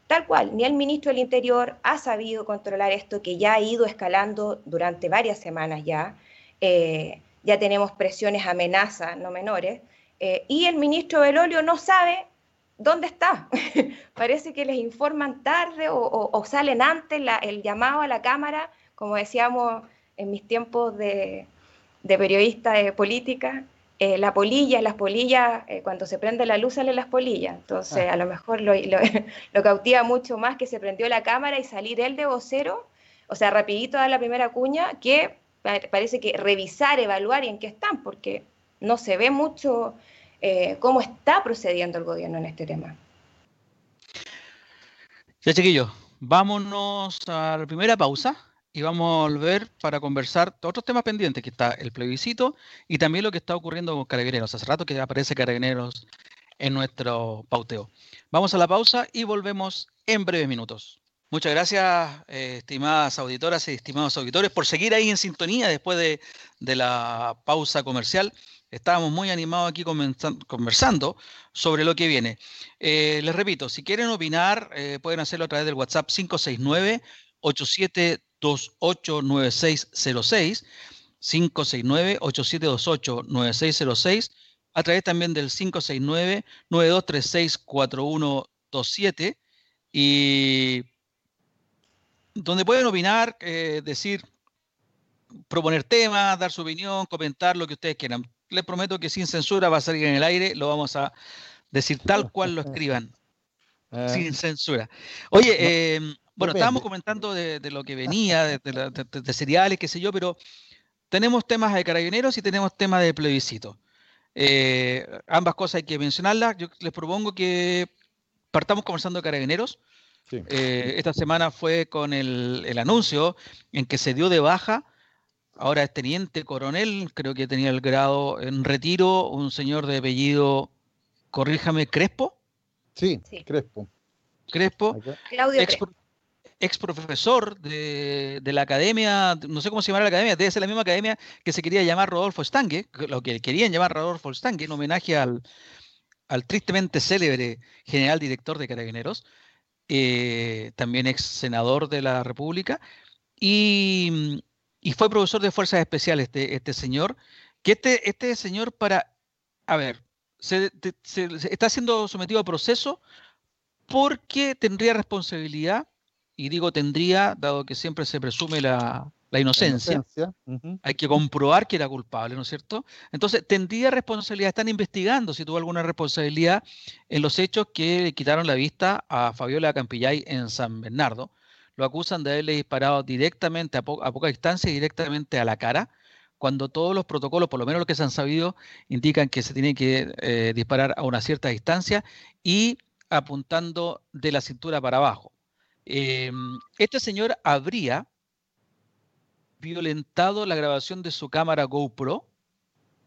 tal cual, ni el ministro del Interior ha sabido controlar esto que ya ha ido escalando durante varias semanas ya. Eh, ya tenemos presiones, amenazas no menores, eh, y el ministro Belolio no sabe dónde está. Parece que les informan tarde o, salen antes el llamado a la Cámara, como decíamos en mis tiempos de, periodista de política, eh, la polilla, las polillas, eh, cuando se prende la luz salen las polillas. Entonces, ah. a lo mejor lo, lo, cautiva mucho más que se prendió la cámara y salir él de vocero, o sea, rapidito a la primera cuña, que parece que revisar, evaluar y en qué están, porque no se ve mucho eh, cómo está procediendo el gobierno en este tema. Ya, chiquillos, vámonos a la primera pausa y vamos a volver para conversar otros temas pendientes, que está el plebiscito y también lo que está ocurriendo con Carabineros. Hace rato que aparece Carabineros en nuestro pauteo. Vamos a la pausa y volvemos en breves minutos. Muchas gracias, eh, estimadas auditoras y estimados auditores, por seguir ahí en sintonía después de, la pausa comercial. Estábamos muy animados aquí conversando sobre lo que viene. Eh, les repito, si quieren opinar, eh, pueden hacerlo a través del WhatsApp 569-8728-9606, 569-8728-9606, a través también del 569-9236-4127 y donde pueden opinar, eh, decir, proponer temas, dar su opinión, comentar lo que ustedes quieran. Les prometo que sin censura va a salir en el aire, lo vamos a decir tal cual lo escriban, ah. sin censura. Oye, em, bueno, estábamos comentando de, lo que venía, de, de, seriales, qué sé yo, pero tenemos temas de carabineros y tenemos temas de plebiscito. Eh, ambas cosas hay que mencionarlas. Yo les propongo que partamos conversando de carabineros eh, esta semana fue con el, anuncio en que se dio de baja, ahora es teniente coronel, creo que tenía el grado en retiro, un señor de apellido, corríjame, Crespo. Sí, Crespo. Crespo. Claudio ex, profesor de, la academia, no sé cómo se llama la academia, debe ser la misma academia que se quería llamar Rodolfo Stange, lo que querían llamar Rodolfo Stange, en homenaje al, al tristemente célebre general director de Carabineros. Eh, también ex senador de la República, y, fue profesor de Fuerzas Especiales este, este señor, que este, este señor para, a ver, se, está siendo sometido a proceso porque tendría responsabilidad, y digo tendría, dado que siempre se presume la, la inocencia. Hay que comprobar que era culpable, ¿no es cierto? Entonces, tendría responsabilidad, están investigando si tuvo alguna responsabilidad en los hechos que le quitaron la vista a Fabiola Campillay en San Bernardo, lo acusan de haberle disparado directamente a, poca distancia y directamente a la cara, cuando todos los protocolos, por lo menos los que se han sabido, indican que se tiene que eh, disparar a una cierta distancia y apuntando de la cintura para abajo. Em, este señor habría violentado la grabación de su cámara GoPro,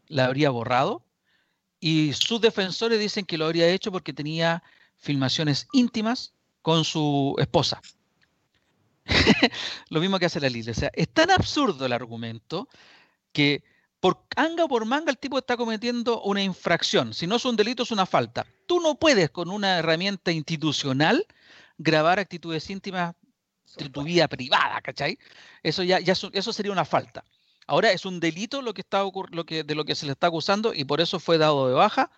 la habría borrado, y sus defensores dicen que lo habría hecho porque tenía filmaciones íntimas con su esposa. lo mismo que hace la Lili. O sea, es tan absurdo el argumento que por anga o por manga el tipo está cometiendo una infracción. Si no es un delito, es una falta. Tú no puedes con una herramienta institucional grabar actitudes íntimas de tu vida privada, ¿cachai? Eso ya, ya eso sería una falta. Ahora es un delito lo que está lo que, de lo que se le está acusando y por eso fue dado de baja.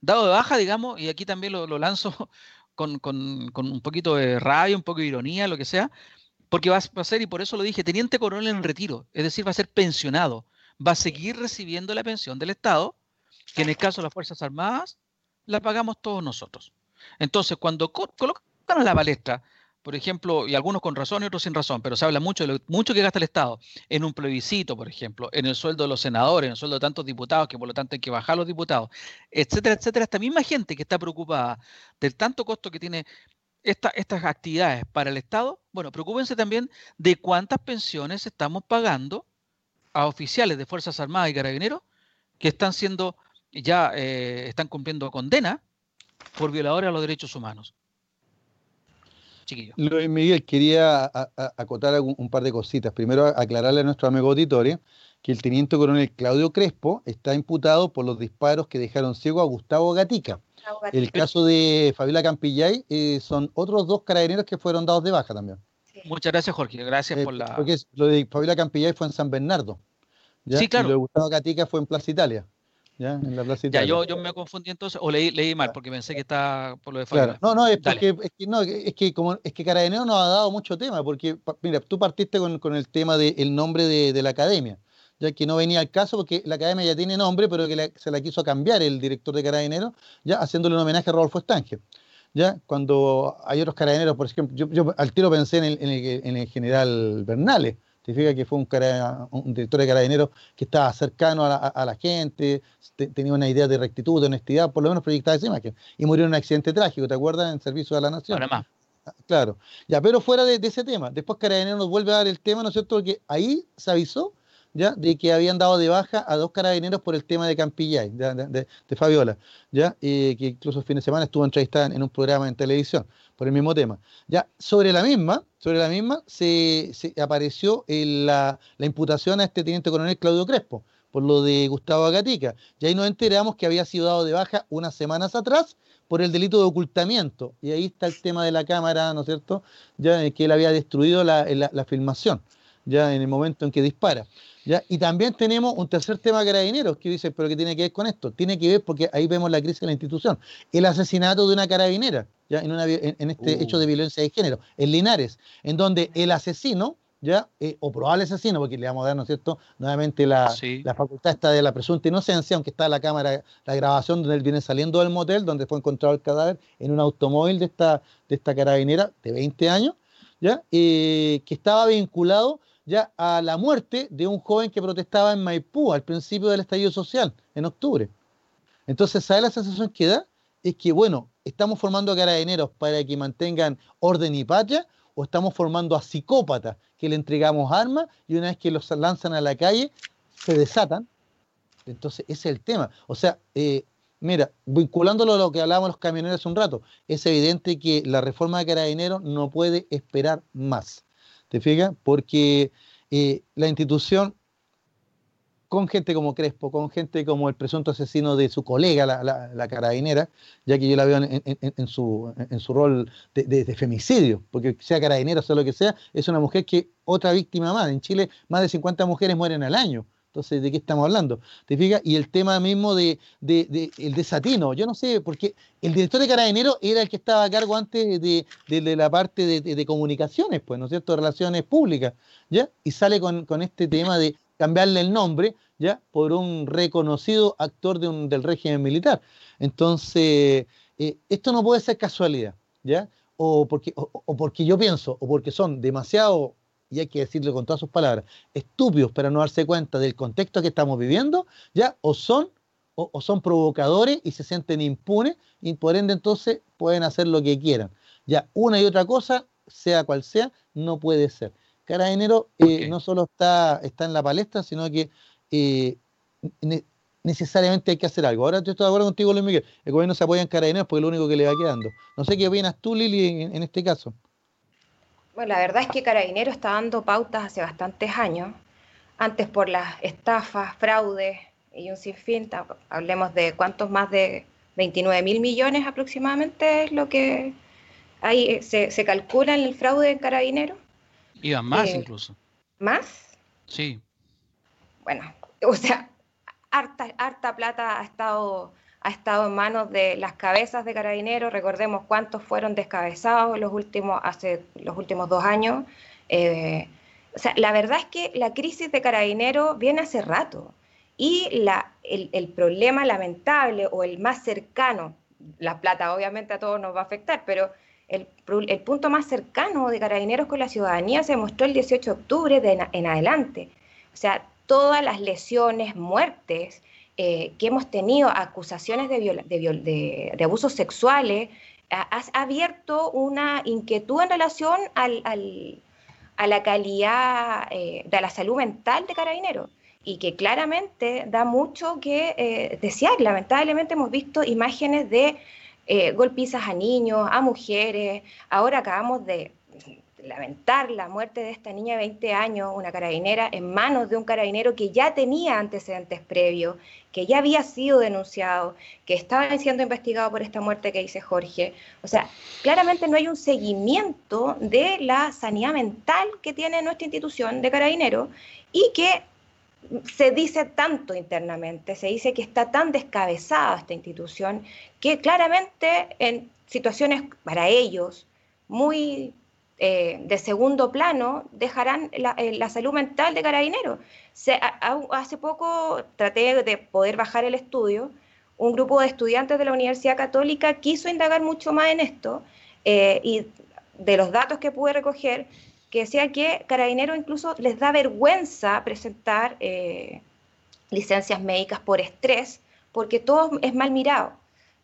Dado de baja, digamos, y aquí también lo, lanzo con, un poquito de rabia, un poco de ironía, lo que sea, porque va a ser, y por eso lo dije, teniente coronel en retiro, es decir, va a ser pensionado, va a seguir recibiendo la pensión del Estado, que en el caso de las Fuerzas Armadas la pagamos todos nosotros. Entonces, cuando colocan a la palestra por ejemplo, y algunos con razón y otros sin razón, pero se habla mucho de lo mucho que gasta el Estado en un plebiscito, por ejemplo, en el sueldo de los senadores, en el sueldo de tantos diputados, que por lo tanto hay que bajar los diputados, etcétera, etcétera. Esta misma gente que está preocupada del tanto costo que tiene estas actividades para el Estado, bueno, preocúpense también de cuántas pensiones estamos pagando a oficiales de Fuerzas Armadas y Carabineros que están siendo, ya eh, están cumpliendo condena por violadores a los derechos humanos. Luis Miguel, quería acotar un, par de cositas. Primero, aclararle a nuestro amigo auditorio que el teniente coronel Claudio Crespo está imputado por los disparos que dejaron ciego a Gustavo Gatica. El caso de Fabiola Campillay eh, son otros dos carabineros que fueron dados de baja también. Muchas gracias, Jorge. Gracias eh, por la. Porque lo de Fabiola Campillay fue en San Bernardo. Sí, claro. Y lo de Gustavo Gatica fue en Plaza Italia. ¿ya? En la ya, yo, yo me confundí entonces, o leí, leí mal, porque pensé que está por lo de Claro. No, no, es porque es que, no, es que como es que Carabinero nos ha dado mucho tema, porque mira, tú partiste con, con el tema del nombre de, de, la academia, ya que no venía al caso porque la academia ya tiene nombre, pero que se la quiso cambiar el director de Carabineros, ya haciéndole un homenaje a Rodolfo Estange. ¿Ya? Cuando hay otros carabineros, por ejemplo, yo, yo al tiro pensé en el, en el, en el general Bernales, Significa que fue un, director de carabineros que estaba cercano a la, gente, tenía una idea de rectitud, de honestidad, por lo menos proyectaba esa imagen. Y murió en un accidente trágico, ¿te acuerdas? En servicio a la nación. Ah, claro. Ya, pero fuera de, ese tema, después Carabineros nos vuelve a dar el tema, ¿no es cierto? Porque ahí se avisó ¿ya? de que habían dado de baja a dos carabineros por el tema de Campillay, de, Fabiola, ¿ya? Y que incluso el fin de semana estuvo entrevistada en un programa en televisión por el mismo tema. Ya sobre la misma, sobre la misma se, apareció la, imputación a este teniente coronel Claudio Crespo por lo de Gustavo Agatica. Y ahí nos enteramos que había sido dado de baja unas semanas atrás por el delito de ocultamiento. Y ahí está el tema de la cámara, ¿no es cierto? Ya que él había destruido la, la filmación, ya en el momento en que dispara. Y también tenemos un tercer tema de carabineros que dice, pero ¿qué tiene que ver con esto? Tiene que ver porque ahí vemos la crisis de la institución. El asesinato de una carabinera, ¿ya? En, este uh. hecho de violencia de género, en Linares, en donde el asesino, ¿ya? Eh, o probable asesino, porque le vamos a dar, ¿no es cierto?, nuevamente la, la facultad está de la presunta inocencia, aunque está la cámara, la grabación donde él viene saliendo del motel, donde fue encontrado el cadáver en un automóvil de esta, de esta carabinera de 20 años, ¿ya? Eh, que estaba vinculado ya a la muerte de un joven que protestaba en Maipú al principio del estallido social, en octubre. Entonces, ¿sabe la sensación que da? Es que, bueno, estamos formando a carabineros para que mantengan orden y patria, o estamos formando a psicópatas que le entregamos armas y una vez que los lanzan a la calle, se desatan. Entonces, ese es el tema. O sea, eh, mira, vinculándolo a lo que hablábamos los camioneros hace un rato, es evidente que la reforma de carabineros no puede esperar más. ¿Te fijas? Porque eh, la institución, con gente como Crespo, con gente como el presunto asesino de su colega, la, carabinera, ya que yo la veo en, su, rol de, femicidio, porque sea carabinera, sea lo que sea, es una mujer que otra víctima más. En Chile, más de 50 mujeres mueren al año. Entonces, ¿de qué estamos hablando? ¿Te fijas? Y el tema mismo de, el desatino, yo no sé, porque el director de Carabineros era el que estaba a cargo antes de, la parte de, comunicaciones, pues, ¿no es cierto? Relaciones públicas, ¿ya? Y sale con, este tema de cambiarle el nombre, ¿ya? Por un reconocido actor del régimen militar. Entonces, eh, esto no puede ser casualidad, ¿ya? o porque, o, porque yo pienso, o porque son demasiado, y hay que decirlo con todas sus palabras, estúpidos para no darse cuenta del contexto que estamos viviendo, ya, o son, o, son provocadores y se sienten impunes, y por ende entonces pueden hacer lo que quieran. Ya, una y otra cosa, sea cual sea, no puede ser. Carabinero eh, no solo está, está en la palestra, sino que eh, necesariamente hay que hacer algo. Ahora yo estoy de acuerdo contigo, Luis Miguel. El gobierno se apoya en carabineros porque es lo único que le va quedando. No sé qué opinas tú, Lili, en, este caso. Bueno, la verdad es que Carabinero está dando pautas hace bastantes años. Antes por las estafas, fraudes y un sinfín. Hablemos de cuántos más de 29 mil millones aproximadamente es lo que ahí se, calcula en el fraude en Carabinero. Iban más eh, incluso. ¿Más? Sí. Bueno, o sea, harta, plata ha estado, ha estado en manos de las cabezas de carabineros. Recordemos cuántos fueron descabezados los últimos, hace los últimos dos años. Eh, o sea, la verdad es que la crisis de carabineros viene hace rato. Y la, el, problema lamentable o el más cercano, la plata obviamente a todos nos va a afectar, pero el, el, punto más cercano de carabineros con la ciudadanía se mostró el 18 de octubre de en adelante. O sea, todas las lesiones, muertes eh, que hemos tenido, acusaciones de, abusos sexuales, ha, abierto una inquietud en relación a la calidad eh, de la salud mental de carabineros y que claramente da mucho que eh, desear. Lamentablemente hemos visto imágenes de golpizas a niños, a mujeres, ahora acabamos de lamentar la muerte de esta niña de 20 años, una carabinera, en manos de un carabinero que ya tenía antecedentes previos, que ya había sido denunciado, que estaba siendo investigado por esta muerte que dice Jorge. O sea, claramente no hay un seguimiento de la sanidad mental que tiene nuestra institución de carabinero y que se dice tanto internamente, se dice que está tan descabezada esta institución que claramente en situaciones para ellos muy eh, de segundo plano dejarán la, eh, salud mental de carabineros. hace poco traté de poder bajar el estudio. Un grupo de estudiantes de la Universidad Católica quiso indagar mucho más en esto eh, y de los datos que pude recoger, que decía que carabineros incluso les da vergüenza presentar licencias médicas por estrés porque todo es mal mirado.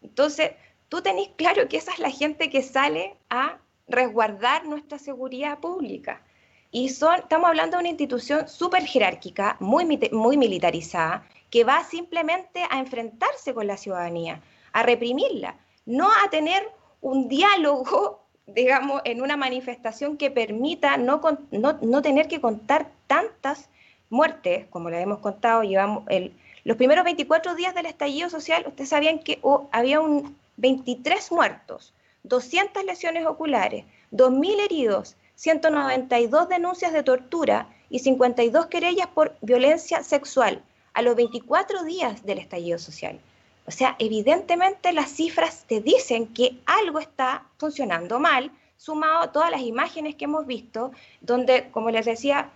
Entonces, tú tenés claro que esa es la gente que sale a resguardar nuestra seguridad pública. Y son, estamos hablando de una institución súper jerárquica, muy, muy militarizada, que va simplemente a enfrentarse con la ciudadanía, a reprimirla, no a tener un diálogo, digamos, en una manifestación que permita no, no, tener que contar tantas muertes, como le hemos contado, llevamos el, los primeros 24 días del estallido social, ustedes sabían que había un 23 muertos, 200 lesiones oculares, 2.000 heridos, 192 denuncias de tortura y 52 querellas por violencia sexual a los 24 días del estallido social. O sea, evidentemente las cifras te dicen que algo está funcionando mal, sumado a todas las imágenes que hemos visto, donde, como les decía,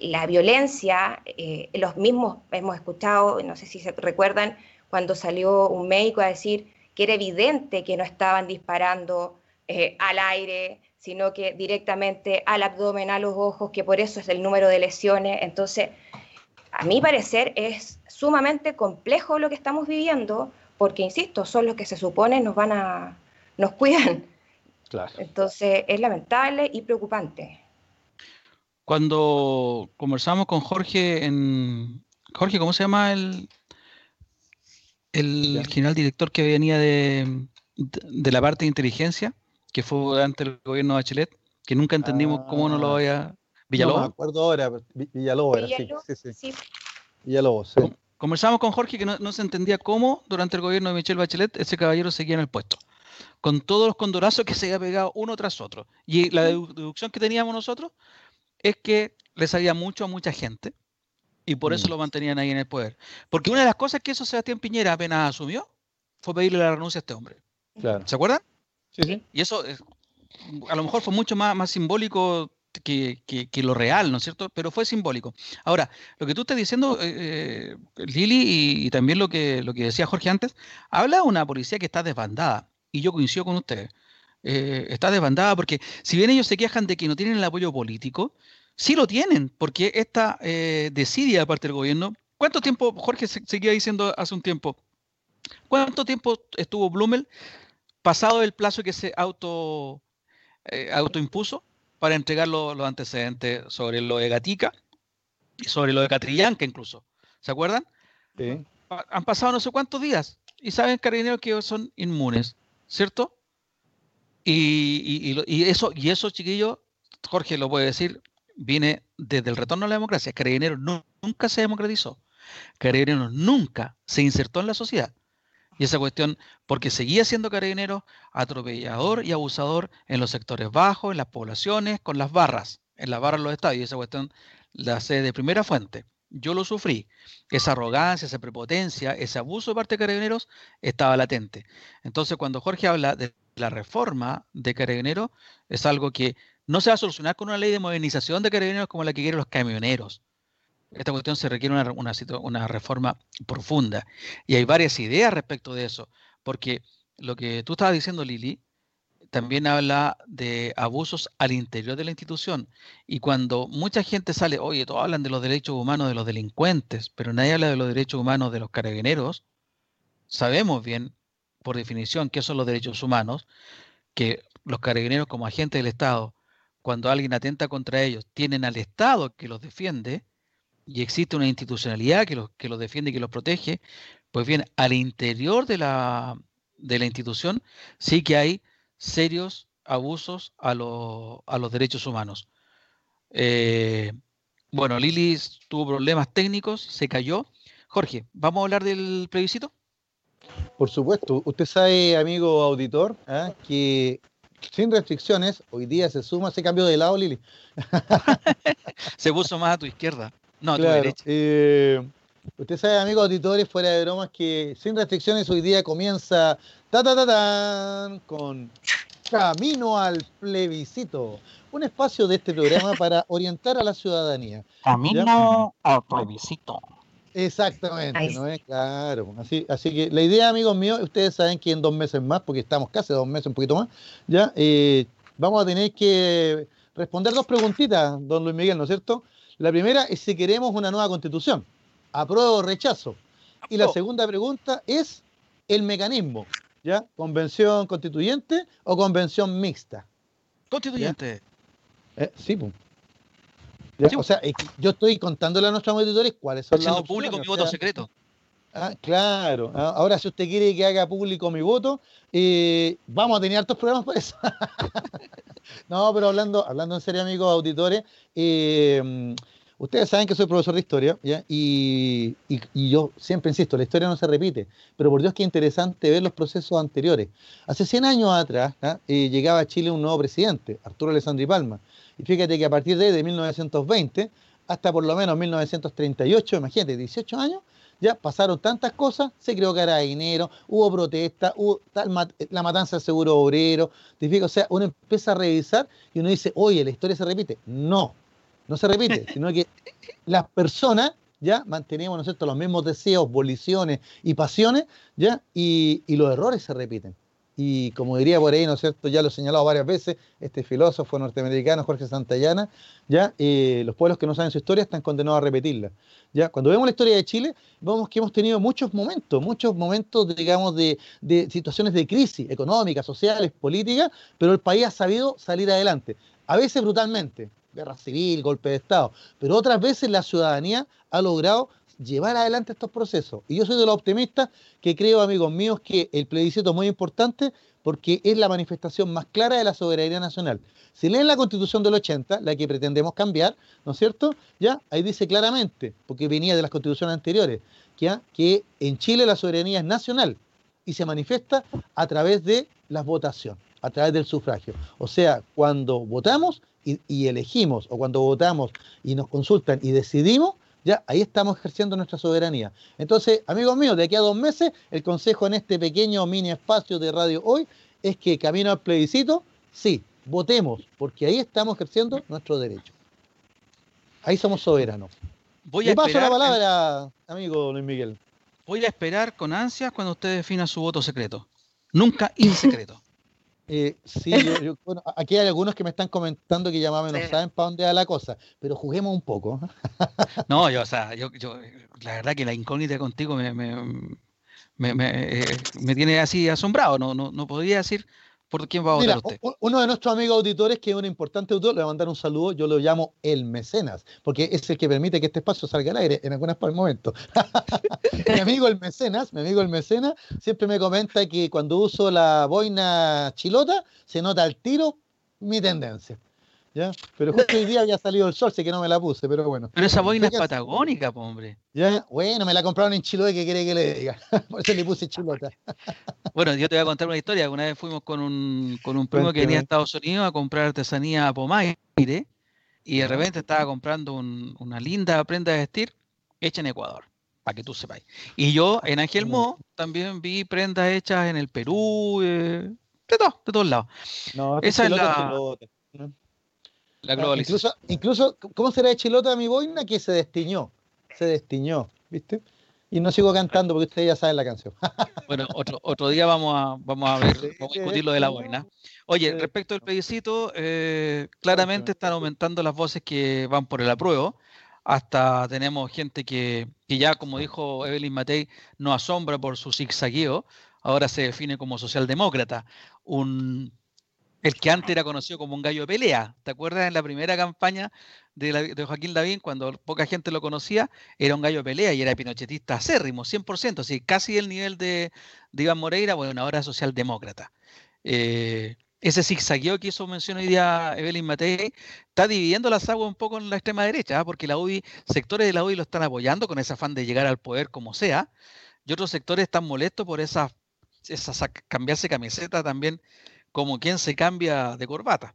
la violencia, eh, los mismos hemos escuchado, no sé si se recuerdan, cuando salió un médico a decir que era evidente que no estaban disparando eh, al aire, sino que directamente al abdomen, a los ojos, que por eso es el número de lesiones. Entonces, a mi parecer es sumamente complejo lo que estamos viviendo, porque, insisto, son los que se supone nos van a, nos cuidan. Claro. Entonces, es lamentable y preocupante. Cuando conversamos con Jorge en... Jorge, ¿cómo se llama el, el general director que venía de, de, la parte de inteligencia, que fue durante el gobierno de Bachelet, que nunca entendimos cómo no lo ah. había... Villalobos. No me acuerdo ahora, Villalobos era, sí, sí, sí. Villalobos, sí. Conversamos con Jorge que no, se entendía cómo durante el gobierno de Michelle Bachelet ese caballero seguía en el puesto, con todos los condorazos que se había pegado uno tras otro. Y la deducción que teníamos nosotros es que le salía mucho a mucha gente, y por eso mm. lo mantenían ahí en el poder. Porque una de las cosas que hizo Sebastián Piñera apenas asumió fue pedirle la renuncia a este hombre. ¿Se acuerdan? Sí, sí. Y eso a lo mejor fue mucho más, más simbólico que, lo real, ¿no es cierto? Pero fue simbólico. Ahora, lo que tú estás diciendo, eh, eh, Lili, y, también lo que, lo que decía Jorge antes, habla de una policía que está desbandada, y yo coincido con ustedes. eh, está desbandada, porque si bien ellos se quejan de que no tienen el apoyo político, sí lo tienen, porque esta eh, desidia parte del gobierno. ¿Cuánto tiempo, Jorge seguía diciendo hace un tiempo, cuánto tiempo estuvo Blumel pasado el plazo que se auto, eh, autoimpuso para entregar los antecedentes sobre lo de Gatica y sobre lo de Catrillanca incluso? ¿Se acuerdan? Sí. Han pasado no sé cuántos días y saben, carabineros, que son inmunes, ¿cierto? Y, eso, y eso, chiquillos, Jorge lo puede decir, viene desde el retorno a la democracia. Carabineros nunca se democratizó. Carabineros nunca se insertó en la sociedad. Y esa cuestión, porque seguía siendo carabinero atropellador y abusador en los sectores bajos, en las poblaciones, con las barras, en las barras de los estados. Y esa cuestión la sé de primera fuente. Yo lo sufrí. Esa arrogancia, esa prepotencia, ese abuso de parte de carabineros estaba latente. Entonces, cuando Jorge habla de la reforma de carabineros, es algo que no se va a solucionar con una ley de modernización de carabineros como la que quieren los camioneros. Esta cuestión se requiere una, una, reforma profunda. Y hay varias ideas respecto de eso, porque lo que tú estabas diciendo, Lili, también habla de abusos al interior de la institución. Y cuando mucha gente sale, oye, todos hablan de los derechos humanos de los delincuentes, pero nadie habla de los derechos humanos de los carabineros, sabemos bien, por definición, qué son los derechos humanos, que los carabineros como agentes del Estado cuando alguien atenta contra ellos, tienen al Estado que los defiende y existe una institucionalidad que los, que los defiende y que los protege, pues bien, al interior de la, de la institución sí que hay serios abusos a, a los derechos humanos. Eh, bueno, Lili tuvo problemas técnicos, se cayó. Jorge, ¿vamos a hablar del plebiscito? Por supuesto. Usted sabe, amigo auditor, ¿ah? que sin restricciones, hoy día se suma, se cambió de lado, Lili. se puso más a tu izquierda, no a tu derecha. Eh, usted sabe, amigos auditores, fuera de bromas, que sin restricciones hoy día comienza ta, ta, ta, con Camino al plebiscito, un espacio de este programa para orientar a la ciudadanía. Camino al plebiscito. Exactamente, ¿no es? Claro. Así, así que la idea, amigos míos, ustedes saben que en dos meses más, porque estamos casi dos meses, un poquito más, ya, eh, vamos a tener que responder dos preguntitas, don Luis Miguel, ¿no es cierto? La primera es si queremos una nueva constitución. ¿Apruebo o rechazo? Y la segunda pregunta es el mecanismo, ¿ya? ¿Convención constituyente o convención mixta? Constituyente. Eh, sí, pues. O sea, yo estoy contándole a nuestros auditores cuáles son las público mi voto secreto. Ah, claro. Ah, ahora, si usted quiere que haga público mi voto, eh, vamos a tener hartos problemas por eso. no, pero hablando, hablando en serio, amigos auditores, eh, ustedes saben que soy profesor de historia, Y, yo siempre insisto, la historia no se repite, pero por Dios que interesante ver los procesos anteriores. Hace 100 años atrás eh, llegaba a Chile un nuevo presidente, Arturo Alessandri Palma, y fíjate que a partir de, de 1920 hasta por lo menos 1938, imagínate, 18 años, ya pasaron tantas cosas, se creó carabinero, hubo protesta, hubo la matanza del seguro obrero, o sea, uno empieza a revisar y uno dice, oye, la historia se repite. No, no se repite, sino que las personas ya mantenemos, ¿no es cierto?, los mismos deseos, voliciones y pasiones, ya, y los errores se repiten. Y como diría por ahí, ¿no es cierto? Ya lo he señalado varias veces, este filósofo norteamericano, Jorge Santayana, ya eh, los pueblos que no saben su historia están condenados a repetirla. Ya, cuando vemos la historia de Chile, vemos que hemos tenido muchos momentos, muchos momentos, digamos, de, de situaciones de crisis económicas, sociales, políticas, pero el país ha sabido salir adelante. A veces brutalmente, guerra civil, golpe de Estado, pero otras veces la ciudadanía ha logrado llevar adelante estos procesos. Y yo soy de los optimistas que creo, amigos míos, que el plebiscito es muy importante porque es la manifestación más clara de la soberanía nacional. Si leen la constitución del 80, la que pretendemos cambiar, ¿no es cierto? Ya, ahí dice claramente, porque venía de las constituciones anteriores, que, que en Chile la soberanía es nacional y se manifiesta a través de la votación, a través del sufragio. O sea, cuando votamos y elegimos, o cuando votamos y nos consultan y decidimos, ya ahí estamos ejerciendo nuestra soberanía. Entonces, amigos míos, de aquí a dos meses, el consejo en este pequeño mini espacio de radio hoy es que camino al plebiscito, sí, votemos, porque ahí estamos ejerciendo nuestro derecho. Ahí somos soberanos. Voy a paso la palabra, amigo Luis Miguel. Voy a esperar con ansias cuando usted defina su voto secreto. Nunca insecreto. Eh, sí, yo, bueno, aquí hay algunos que me están comentando que ya más o menos saben para dónde va la cosa, pero juguemos un poco. no, yo, o sea, yo, yo, la verdad que la incógnita contigo me, me, me, me, eh, tiene así asombrado, no, no, no podría decir ¿Por quién va a votar usted? Uno de nuestros amigos auditores, que es un importante autor, le va a mandar un saludo, yo lo llamo el mecenas, porque es el que permite que este espacio salga al aire en algunas momentos. mi amigo el mecenas, mi amigo el mecenas, siempre me comenta que cuando uso la boina chilota, se nota al tiro mi tendencia. ¿Ya? Pero justo hoy día había salido el sol, sé que no me la puse, pero bueno. Pero esa boina es patagónica, hombre. ¿Ya? Bueno, me la compraron en Chiloé, que quiere que le diga? Por eso le puse chilota. bueno, yo te voy a contar una historia. Una vez fuimos con un, con un primo que venía a Estados Unidos a comprar artesanía a Pomaire y de repente estaba comprando una linda prenda de vestir hecha en Ecuador, para que tú sepáis. Y yo en Ángel Mo también vi prendas hechas en el Perú, eh, de, todo, de todos lados. No, Esa es la... La Incluso, incluso, ¿cómo será de chilota mi boina? Que se destiñó. Se destiñó, ¿viste? Y no sigo cantando porque ustedes ya saben la canción. bueno, otro, otro día vamos a, vamos a ver, vamos a discutir lo de la boina. Oye, respecto al plebiscito, eh, claramente están aumentando las voces que van por el apruebo. Hasta tenemos gente que, que ya, como dijo Evelyn Matei, no asombra por su zigzagueo. Ahora se define como socialdemócrata. Un el que antes era conocido como un gallo de pelea. ¿Te acuerdas en la primera campaña de, Joaquín Lavín, cuando poca gente lo conocía, era un gallo de pelea y era pinochetista acérrimo, 100%, así casi el nivel de, Iván Moreira, bueno, ahora socialdemócrata. Eh, ese zigzagueo que hizo mención hoy día Evelyn Matei está dividiendo las aguas un poco en la extrema derecha, ¿ah? porque la UDI, sectores de la UDI lo están apoyando con ese afán de llegar al poder como sea, y otros sectores están molestos por esa, esa cambiarse camiseta también como quien se cambia de corbata.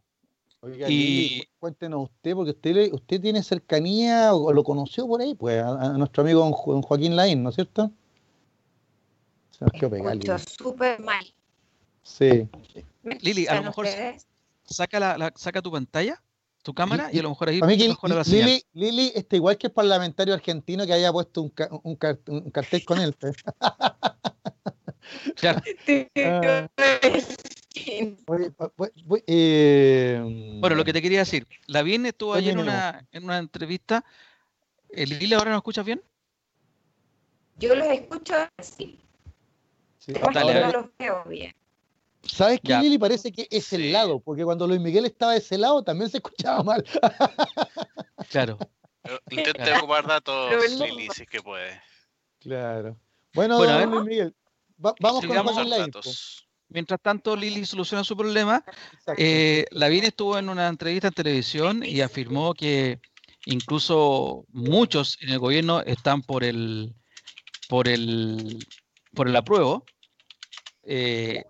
Oiga, y cuéntenos usted, porque usted, usted tiene cercanía o, lo conoció por ahí, pues, a, nuestro amigo don, Joaquín Laín, ¿no es cierto? Se nos quedó pegado. súper mal. Sí. Lili, a lo mejor saca, la, saca tu pantalla, tu cámara, y, a lo mejor ahí mejora la Lili, Lili está igual que el parlamentario argentino que haya puesto un, un, cartel con él. Pues. claro. Eh, bueno, lo que te quería decir, la bien estuvo ayer en una, en una entrevista. ¿El Lili ahora nos escuchas bien? Yo los escucho así. Sí. no los veo bien. ¿Sabes qué, Lili? Parece que es el lado, porque cuando Luis Miguel estaba de ese lado también se escuchaba mal. claro. intenta ocupar datos, Lili, si es que puede. Claro. Bueno, Luis Miguel, vamos con los datos. Mientras tanto, Lili soluciona su problema. Eh, Lavín estuvo en una entrevista en televisión y afirmó que incluso muchos en el gobierno están por el por el por el apruebo. Eh,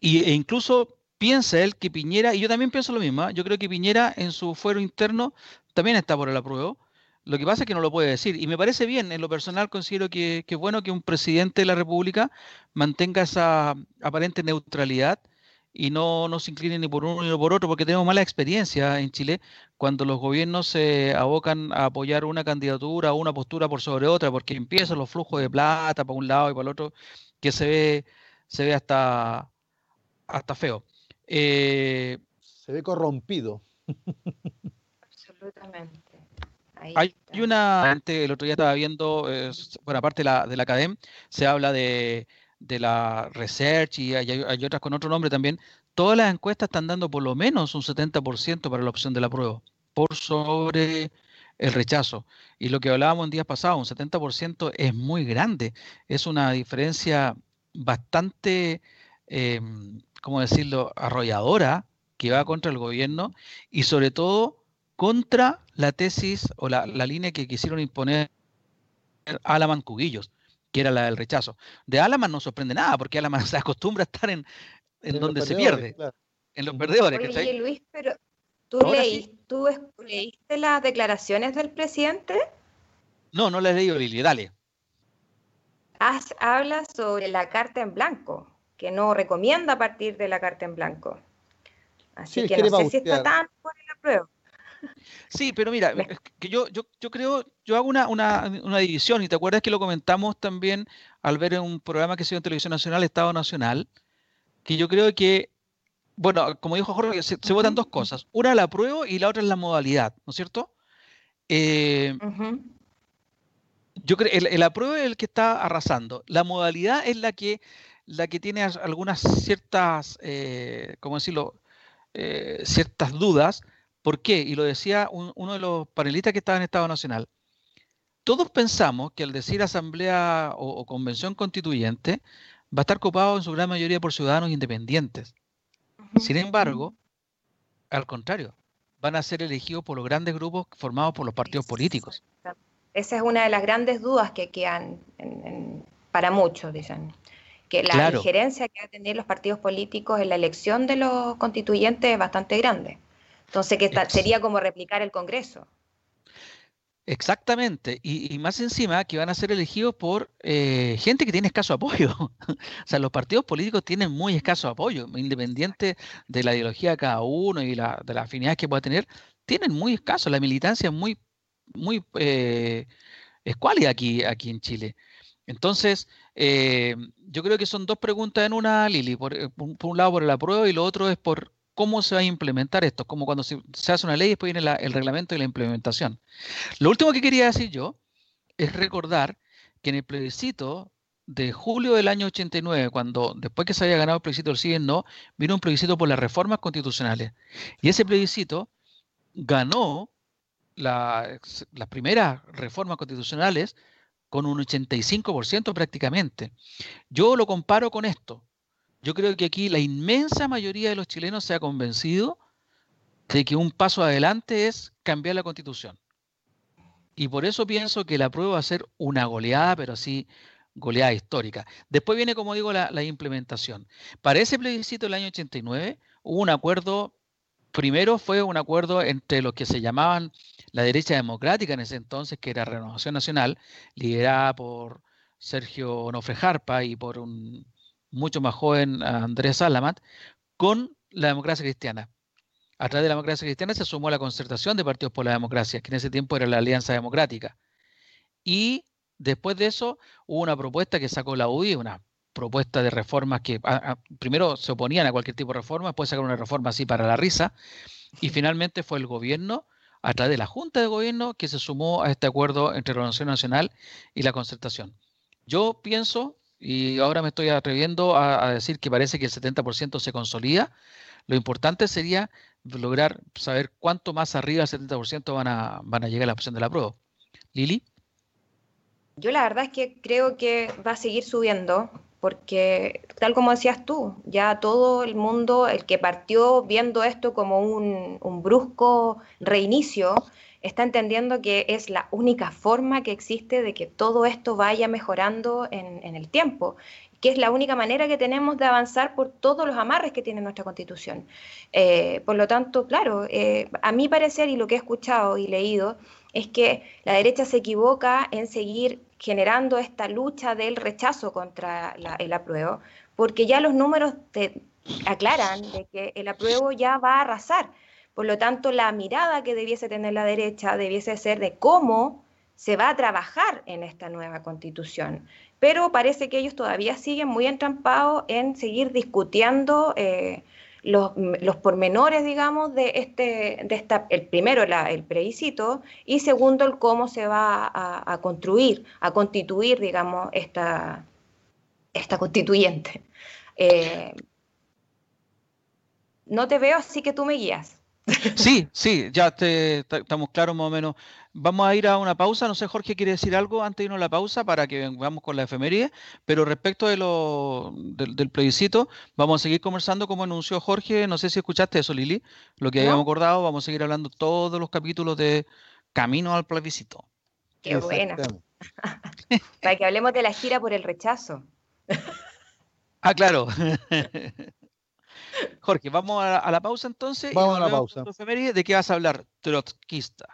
y, e incluso piensa él que Piñera, y yo también pienso lo mismo, ¿eh? yo creo que Piñera en su fuero interno también está por el apruebo. Lo que pasa es que no lo puede decir. Y me parece bien, en lo personal considero que, es bueno que un presidente de la República mantenga esa aparente neutralidad y no, no se incline ni por uno ni por otro, porque tenemos mala experiencia en Chile cuando los gobiernos se abocan a apoyar una candidatura o una postura por sobre otra, porque empiezan los flujos de plata para un lado y para el otro, que se ve, se ve hasta, hasta feo. Eh, se ve corrompido. Absolutamente. Hay una, el otro día estaba viendo, bueno, aparte de la, de la academia, se habla de, la research y hay, otras con otro nombre también. Todas las encuestas están dando por lo menos un 70% para la opción de la prueba, por sobre el rechazo. Y lo que hablábamos en días pasados, un 70% es muy grande. Es una diferencia bastante, eh, ¿cómo decirlo?, arrolladora que va contra el gobierno y sobre todo contra la tesis o la, línea que quisieron imponer Alaman Cubillos, que era la del rechazo. De Alaman no sorprende nada, porque Alaman se acostumbra a estar en, en, donde se pierde, en los perdedores. Oye, Luis, pero ¿tú, ¿tú leíste las declaraciones del presidente? No, no las he leído, Lili, dale. habla sobre la carta en blanco, que no recomienda partir de la carta en blanco. Así que no sé si está tan por el apruebo. Sí, pero mira, que yo, yo, yo creo, yo hago una, una, una, división, y te acuerdas que lo comentamos también al ver en un programa que se dio en Televisión Nacional, Estado Nacional, que yo creo que Bueno, como dijo Jorge, se, votan dos cosas. Una la apruebo y la otra es la modalidad, ¿no es cierto? Eh, yo creo el, el apruebo es el que está arrasando. La modalidad es la que, la que tiene algunas ciertas, eh, ¿cómo decirlo? Eh, ciertas dudas. ¿Por qué? Y lo decía uno de los panelistas que estaba en Estado Nacional. Todos pensamos que al decir asamblea o convención constituyente va a estar copado en su gran mayoría por ciudadanos independientes. Sin embargo, al contrario, van a ser elegidos por los grandes grupos formados por los partidos políticos. Esa es una de las grandes dudas que quedan para muchos, dicen. Que la injerencia que van a tener los partidos políticos en la elección de los constituyentes es bastante grande. Entonces, que sería como replicar el Congreso. Exactamente, y, más encima que van a ser elegidos por eh, gente que tiene escaso apoyo. o sea, los partidos políticos tienen muy escaso apoyo, independiente de la ideología de cada uno y la, de las afinidades que pueda tener, tienen muy escaso, la militancia es muy, muy eh, escuálida aquí, aquí en Chile. Entonces, eh, yo creo que son dos preguntas en una, Lili. Por, por, un lado por el apruebo y lo otro es por cómo se va a implementar esto, como cuando se, hace una ley y después viene el reglamento y la implementación. Lo último que quería decir yo es recordar que en el plebiscito de julio del año 89, cuando después que se había ganado el plebiscito del sí no, vino un plebiscito por las reformas constitucionales. Y ese plebiscito ganó las primeras reformas constitucionales con un 85% prácticamente. Yo lo comparo con esto. Yo creo que aquí la inmensa mayoría de los chilenos se ha convencido de que un paso adelante es cambiar la constitución. Y por eso pienso que la prueba va a ser una goleada, pero sí goleada histórica. Después viene, como digo, la, implementación. Para ese plebiscito del año 89 hubo un acuerdo, primero fue un acuerdo entre los que se llamaban la derecha democrática en ese entonces, que era Renovación Nacional, liderada por Sergio Onofre Jarpa y por un mucho más joven Andrés Salamat, con la democracia cristiana. A través de la democracia cristiana se sumó la concertación de partidos por la democracia, que en ese tiempo era la Alianza Democrática. Y después de eso hubo una propuesta que sacó la UDI, una propuesta de reformas que primero se oponían a cualquier tipo de reforma, después sacaron una reforma así para la risa, y finalmente fue el gobierno, a través de la Junta de Gobierno, que se sumó a este acuerdo entre la Nación Nacional y la concertación. Yo pienso y ahora me estoy atreviendo a, decir que parece que el 70% se consolida. Lo importante sería lograr saber cuánto más arriba del 70% van a, van a llegar a la opción de la prueba. Lili. Yo la verdad es que creo que va a seguir subiendo, porque tal como decías tú, ya todo el mundo, el que partió viendo esto como un, un brusco reinicio, está entendiendo que es la única forma que existe de que todo esto vaya mejorando en, el tiempo, que es la única manera que tenemos de avanzar por todos los amarres que tiene nuestra constitución. Eh, por lo tanto, claro, eh, a mi parecer y lo que he escuchado y leído es que la derecha se equivoca en seguir generando esta lucha del rechazo contra el apruebo, porque ya los números te aclaran de que el apruebo ya va a arrasar. Por lo tanto, la mirada que debiese tener la derecha debiese ser de cómo se va a trabajar en esta nueva constitución. Pero parece que ellos todavía siguen muy entrampados en seguir discutiendo eh, los, pormenores, digamos, de este, de esta, el primero el plebiscito y segundo el cómo se va a, construir, a constituir, digamos, esta, esta constituyente. Eh, no te veo, así que tú me guías. Sí, sí, ya estamos claros más o menos. Vamos a ir a una pausa. No sé, Jorge quiere decir algo antes de irnos a la pausa para que vamos con la efeméride. Pero respecto de lo, del, plebiscito, vamos a seguir conversando como anunció Jorge. No sé si escuchaste eso, Lili. Lo que habíamos acordado, vamos a seguir hablando todos los capítulos de Camino al plebiscito. Qué bueno. para que hablemos de la gira por el rechazo. ah, claro. Jorge, vamos a, la pausa entonces. Vamos a la pausa. ¿De qué vas a hablar, trotskista?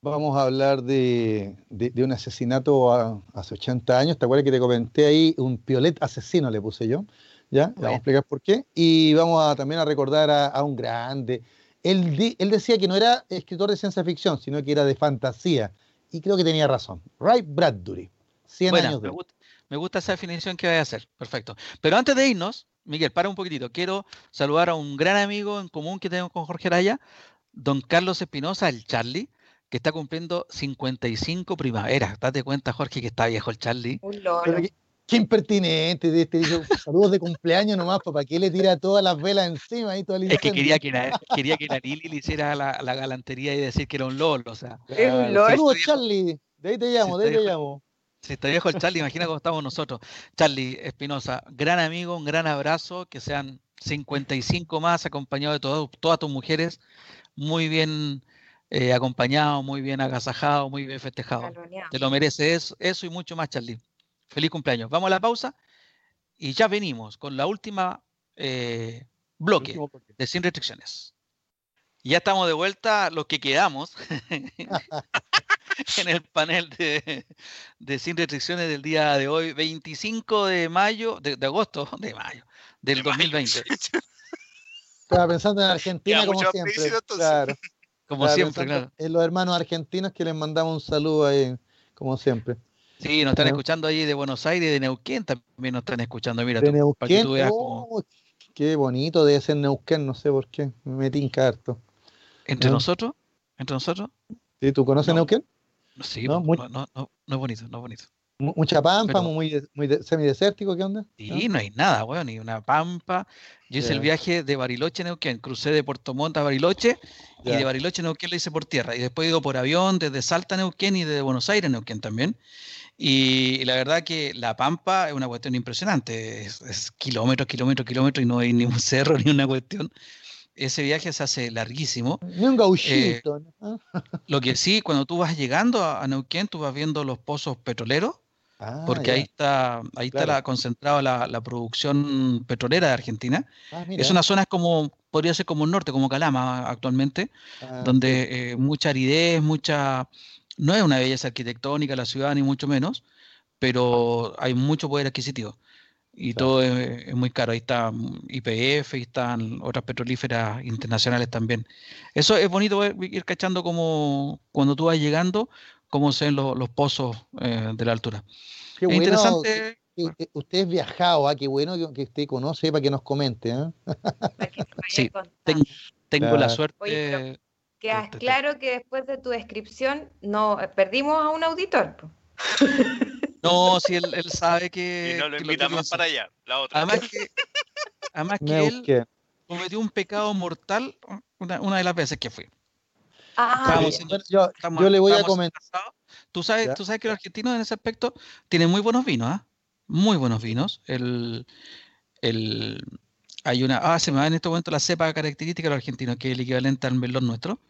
Vamos a hablar de, un asesinato hace 80 años. ¿Te acuerdas que te comenté ahí? Un piolet asesino le puse yo. ¿Ya? Vamos a explicar por qué. Y vamos a, también a recordar a, un grande. Él, él, decía que no era escritor de ciencia ficción, sino que era de fantasía. Y creo que tenía razón. Ray Bradbury. 100 años de me gusta, me gusta esa definición que voy a hacer. Perfecto. Pero antes de irnos, Miguel, para un poquitito. Quiero saludar a un gran amigo en común que tengo con Jorge Araya, don Carlos Espinosa, el Charlie, que está cumpliendo 55 primaveras. Date cuenta, Jorge, que está viejo el Charlie. Un qué, qué impertinente de este dice, saludos de cumpleaños nomás, pues, ¿para qué le tira todas las velas encima ahí todo el Es que quería que la, quería que la Lili le hiciera la, la galantería y decir que era un lolo. O sea, Claro. Saludos, Charlie. De ahí te llamo, de ahí te llamo. Si está viejo el Charlie, imagina cómo estamos nosotros. Charlie Espinosa, gran amigo, un gran abrazo, que sean 55 más acompañados de todo- todas tus mujeres, muy bien eh, acompañado, muy bien agasajado, muy bien festejado. Te lo mereces eso y mucho más, Charlie. Feliz cumpleaños. Vamos a la pausa y ya venimos con la última eh, bloque. de Sin Restricciones. Ya estamos de vuelta, los que quedamos en el panel de, de Sin Restricciones del día de hoy, 25 de mayo, de, de agosto, de mayo, del De mayo. 2020. Estaba pensando en Argentina como siempre. Claro, Como estaba siempre, claro. En los hermanos argentinos que les mandamos un saludo ahí, como siempre. Sí, nos están Ah. escuchando ahí de Buenos Aires, de Neuquén también nos están escuchando. Mira, De tú, para que tú veas oh, qué bonito debe ser Neuquén, no sé por qué, me metí en harto. entre ¿no? nosotros, entre nosotros, ¿Sí, ¿Tú conoces No. Neuquén? Sí, No, muy- no, no, no, no es bonito, no es bonito. Mu- Mucha pampa, Pero- muy, muy de- semidesértico, ¿qué onda? Sí, no hay nada, weón, ni una pampa. Yo hice el viaje de Bariloche a Neuquén, crucé de Puerto Montt a Bariloche y de Bariloche a Neuquén lo hice por tierra y después he ido por avión desde Salta a Neuquén y desde Buenos Aires a Neuquén también. Y la verdad que la Pampa es una cuestión impresionante, es, es kilómetros, kilómetros, kilómetros y no hay ni un cerro ni una cuestión. Ese viaje se hace larguísimo. Ni un gauchito. ¿no? Lo que sí, cuando tú vas llegando a, Neuquén, tú vas viendo los pozos petroleros Ah, porque ya. ahí está, ahí está la, concentrada la, la producción petrolera de Argentina. Ah. Es una zona como, podría ser como el norte, como Calama actualmente, Ah, donde eh, mucha aridez, mucha, no es una belleza arquitectónica la ciudad, ni mucho menos, pero hay mucho poder adquisitivo. Y Claro. todo es, es muy caro. Ahí está mm, YPF y están otras petrolíferas internacionales también. Eso es bonito ver- ir cachando como cuando tú vas llegando, cómo se ven los, los pozos eh, de la altura. qué Es bueno interesante. que- que usted es viajado, ah, qué bueno que, que usted conoce para que nos comente. ¿eh? Sí, contando. Tengo, tengo la Claro. suerte. Oye, pero- Queda te- te- claro que después de tu descripción no eh, perdimos a un auditor. No, si él, él sabe que. Y no lo que más para allá. La otra. Además que, además que él cometió un pecado mortal una, una de las veces que fui. Ah, yo, Estamos- yo le voy a comentar. Tú sabes, Ya. tú sabes que los argentinos en ese aspecto tienen muy buenos vinos, ¿ah? Muy buenos vinos. El, el, hay una, ah, se me va en este momento la cepa característica de los argentinos, que es el equivalente al melón nuestro.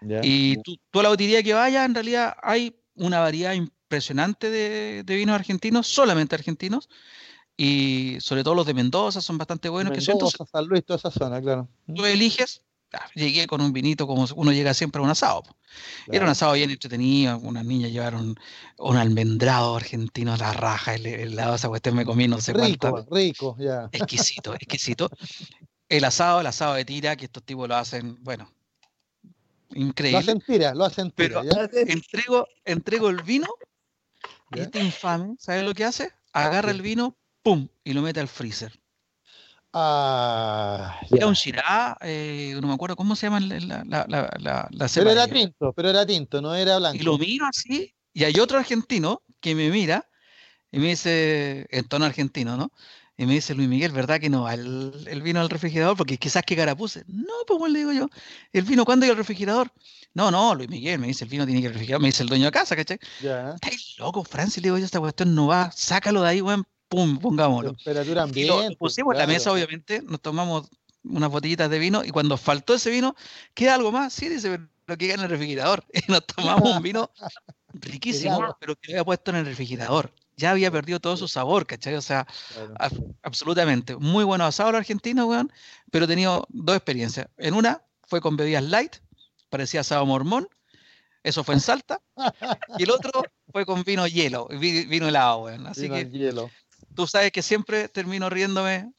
Ya. Y tú, tú a la botillería que vayas, en realidad hay una variedad impresionante de, de vinos argentinos, solamente argentinos, y sobre todo los de Mendoza son bastante buenos. que son- entonces, Mendoza, San Luis, toda esa zona, claro. tú eliges, ah, llegué con un vinito como uno llega siempre a un asado. Era un asado bien entretenido, unas niñas llevaron un almendrado argentino a la raja, el, el helado, esa cuestión me comí no sé. Rico, rico, ya. Exquisito, exquisito. El asado, el asado de tira, que estos tipos lo hacen, bueno, Lo increíble. hacen tira, lo hacen tira, Pero- ¿ya? entrego, entrego el vino ¿Ya? este infame, ¿sabes lo que hace? Agarra el vino, ¡pum! y lo mete al freezer. Ah, Era ya. un Shirá, eh, no me acuerdo cómo se llama la, la, la, la, Pero era tinto, pero era tinto, no era blanco. Y lo miro así, y hay otro argentino que me mira y me dice, en tono argentino, ¿no? Y me dice, Luis Miguel, ¿verdad que no va el, el vino al refrigerador? Porque quizás que cara puse. No, pues bueno, le digo yo, ¿el vino cuándo iba al refrigerador? No, no, Luis Miguel, me dice, el vino tiene que ir al refrigerador, me dice el dueño de casa, ¿cachai? Ya. Estáis loco, Francis, le digo yo, esta cuestión no va, sácalo de ahí, weón, pum, pongámoslo. Temperatura Y lo, lo ambiente. pusimos en la mesa, obviamente, nos tomamos unas botellitas de vino y cuando faltó ese vino, ¿queda algo más? Sí, dice, pero lo que queda en el refrigerador. Y nos tomamos un vino riquísimo, pero que había puesto en el refrigerador. Ya había perdido todo su sabor, ¿cachai? O sea, Claro. a- absolutamente. Muy bueno asado los argentinos, weón, pero he tenido dos experiencias. En una fue con bebidas light, parecía asado mormón, eso fue en Salta, y el otro fue con vino hielo, vi- vino helado, weón. Así Vino que hielo. tú sabes que siempre termino riéndome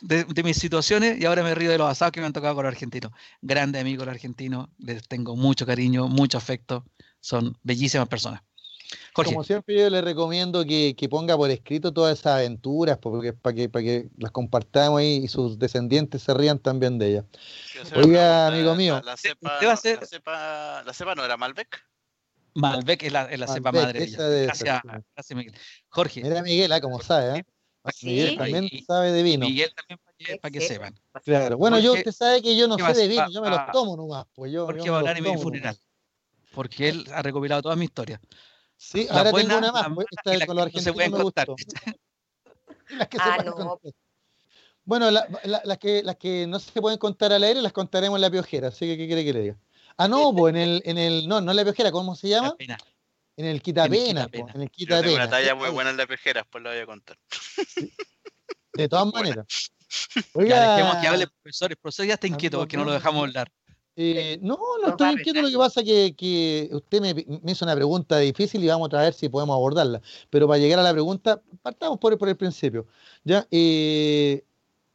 de, de mis situaciones y ahora me río de los asados que me han tocado con los argentinos. Grande amigo los argentinos, les tengo mucho cariño, mucho afecto, son bellísimas personas. Como siempre yo le recomiendo que, ponga por escrito todas esas aventuras, porque para que, para que las compartamos ahí y sus descendientes se rían también de ellas. Oiga, amigo mío. La, cepa, la, cepa, la, cepa, no era Malbec? Malbec es la, es la cepa madre. Gracias, gracias, Miguel. Jorge. Mira Miguel, ah, como sabe, ¿eh? Miguel también sabe de vino. Miguel también para que, sepan. Claro. Bueno, yo usted sabe que yo no sé de vino, yo me los tomo nomás. Pues yo, Jorge va a hablar en mi funeral. Porque él ha recopilado toda mi historia. Sí, ahora tengo una más. Pues, esta de color argentino me gustó. las que ah, no. Bueno, las, que, las que no se pueden contar al aire las contaremos en la piojera. Así que, ¿qué quiere que le diga? Ah, no, pues en el, en el, no, no en la piojera, ¿cómo se llama? En el quitapena. En el quitapena. Una talla muy buena en la piojera, pues lo voy a contar. De todas maneras. Oiga, ya dejemos que hable profesor. El profesor ya está inquieto porque no lo dejamos hablar. Eh, no, no estoy inquieto. Lo que pasa es que, que usted me, me, hizo una pregunta difícil y vamos a ver si podemos abordarla. Pero para llegar a la pregunta, partamos por, por el principio. Ya, eh,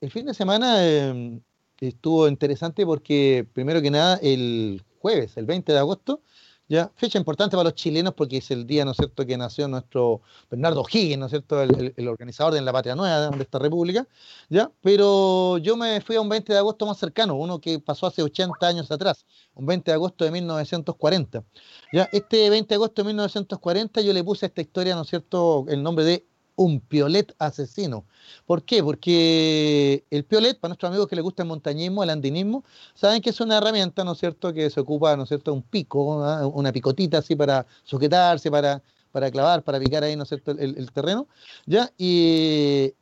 el fin de semana eh, estuvo interesante porque, primero que nada, el jueves, el 20 de agosto, ¿ya? Fecha importante para los chilenos porque es el día, ¿no es cierto?, que nació nuestro Bernardo Higgins, ¿no es cierto?, el, organizador de La Patria Nueva de esta república, ¿ya? Pero yo me fui a un 20 de agosto más cercano, uno que pasó hace 80 años atrás, un 20 de agosto de 1940, ¿ya? Este 20 de agosto de 1940 yo le puse a esta historia, ¿no es cierto?, el nombre de un piolet asesino. ¿Por qué? Porque el piolet, para nuestros amigos que les gusta el montañismo, el andinismo, saben que es una herramienta, ¿no es cierto?, que se ocupa, ¿no es cierto?, un pico, ¿ah? una picotita así para sujetarse, para, para clavar, para picar ahí, ¿no es cierto?, el, terreno, ¿ya? Y,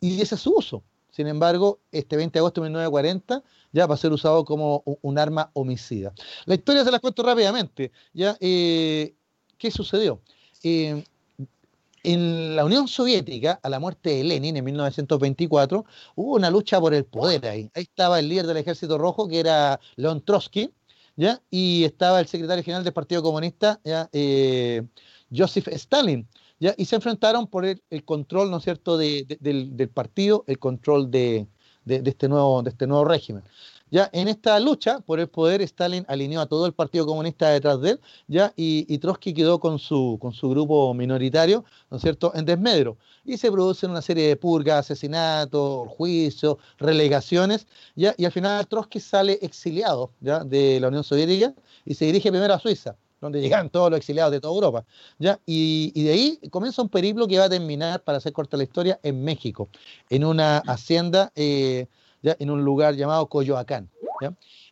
y ese es su uso. Sin embargo, este 20 de agosto de 1940 ya va a ser usado como un arma homicida. La historia se la cuento rápidamente. ¿ya? Eh, ¿Qué sucedió? Eh, en la Unión Soviética, a la muerte de Lenin en 1924, hubo una lucha por el poder ahí. Ahí estaba el líder del Ejército Rojo, que era Leon Trotsky, ¿ya? y estaba el secretario general del Partido Comunista, ¿ya? Eh, Joseph Stalin. ¿ya? Y se enfrentaron por el, control, ¿no es cierto?, del, del, partido, el control de, de, este nuevo, de este nuevo régimen. Ya en esta lucha por el poder, Stalin alineó a todo el Partido Comunista detrás de él, ya, y, Trotsky quedó con su, con su grupo minoritario, ¿no es cierto?, en desmedro. Y se producen una serie de purgas, asesinatos, juicios, relegaciones, ya, y al final Trotsky sale exiliado ya, de la Unión Soviética y se dirige primero a Suiza donde llegan todos los exiliados de toda Europa. ¿ya? Y, de ahí comienza un periplo que va a terminar, para hacer corta la historia, en México, en una hacienda eh, en un lugar llamado Coyoacán.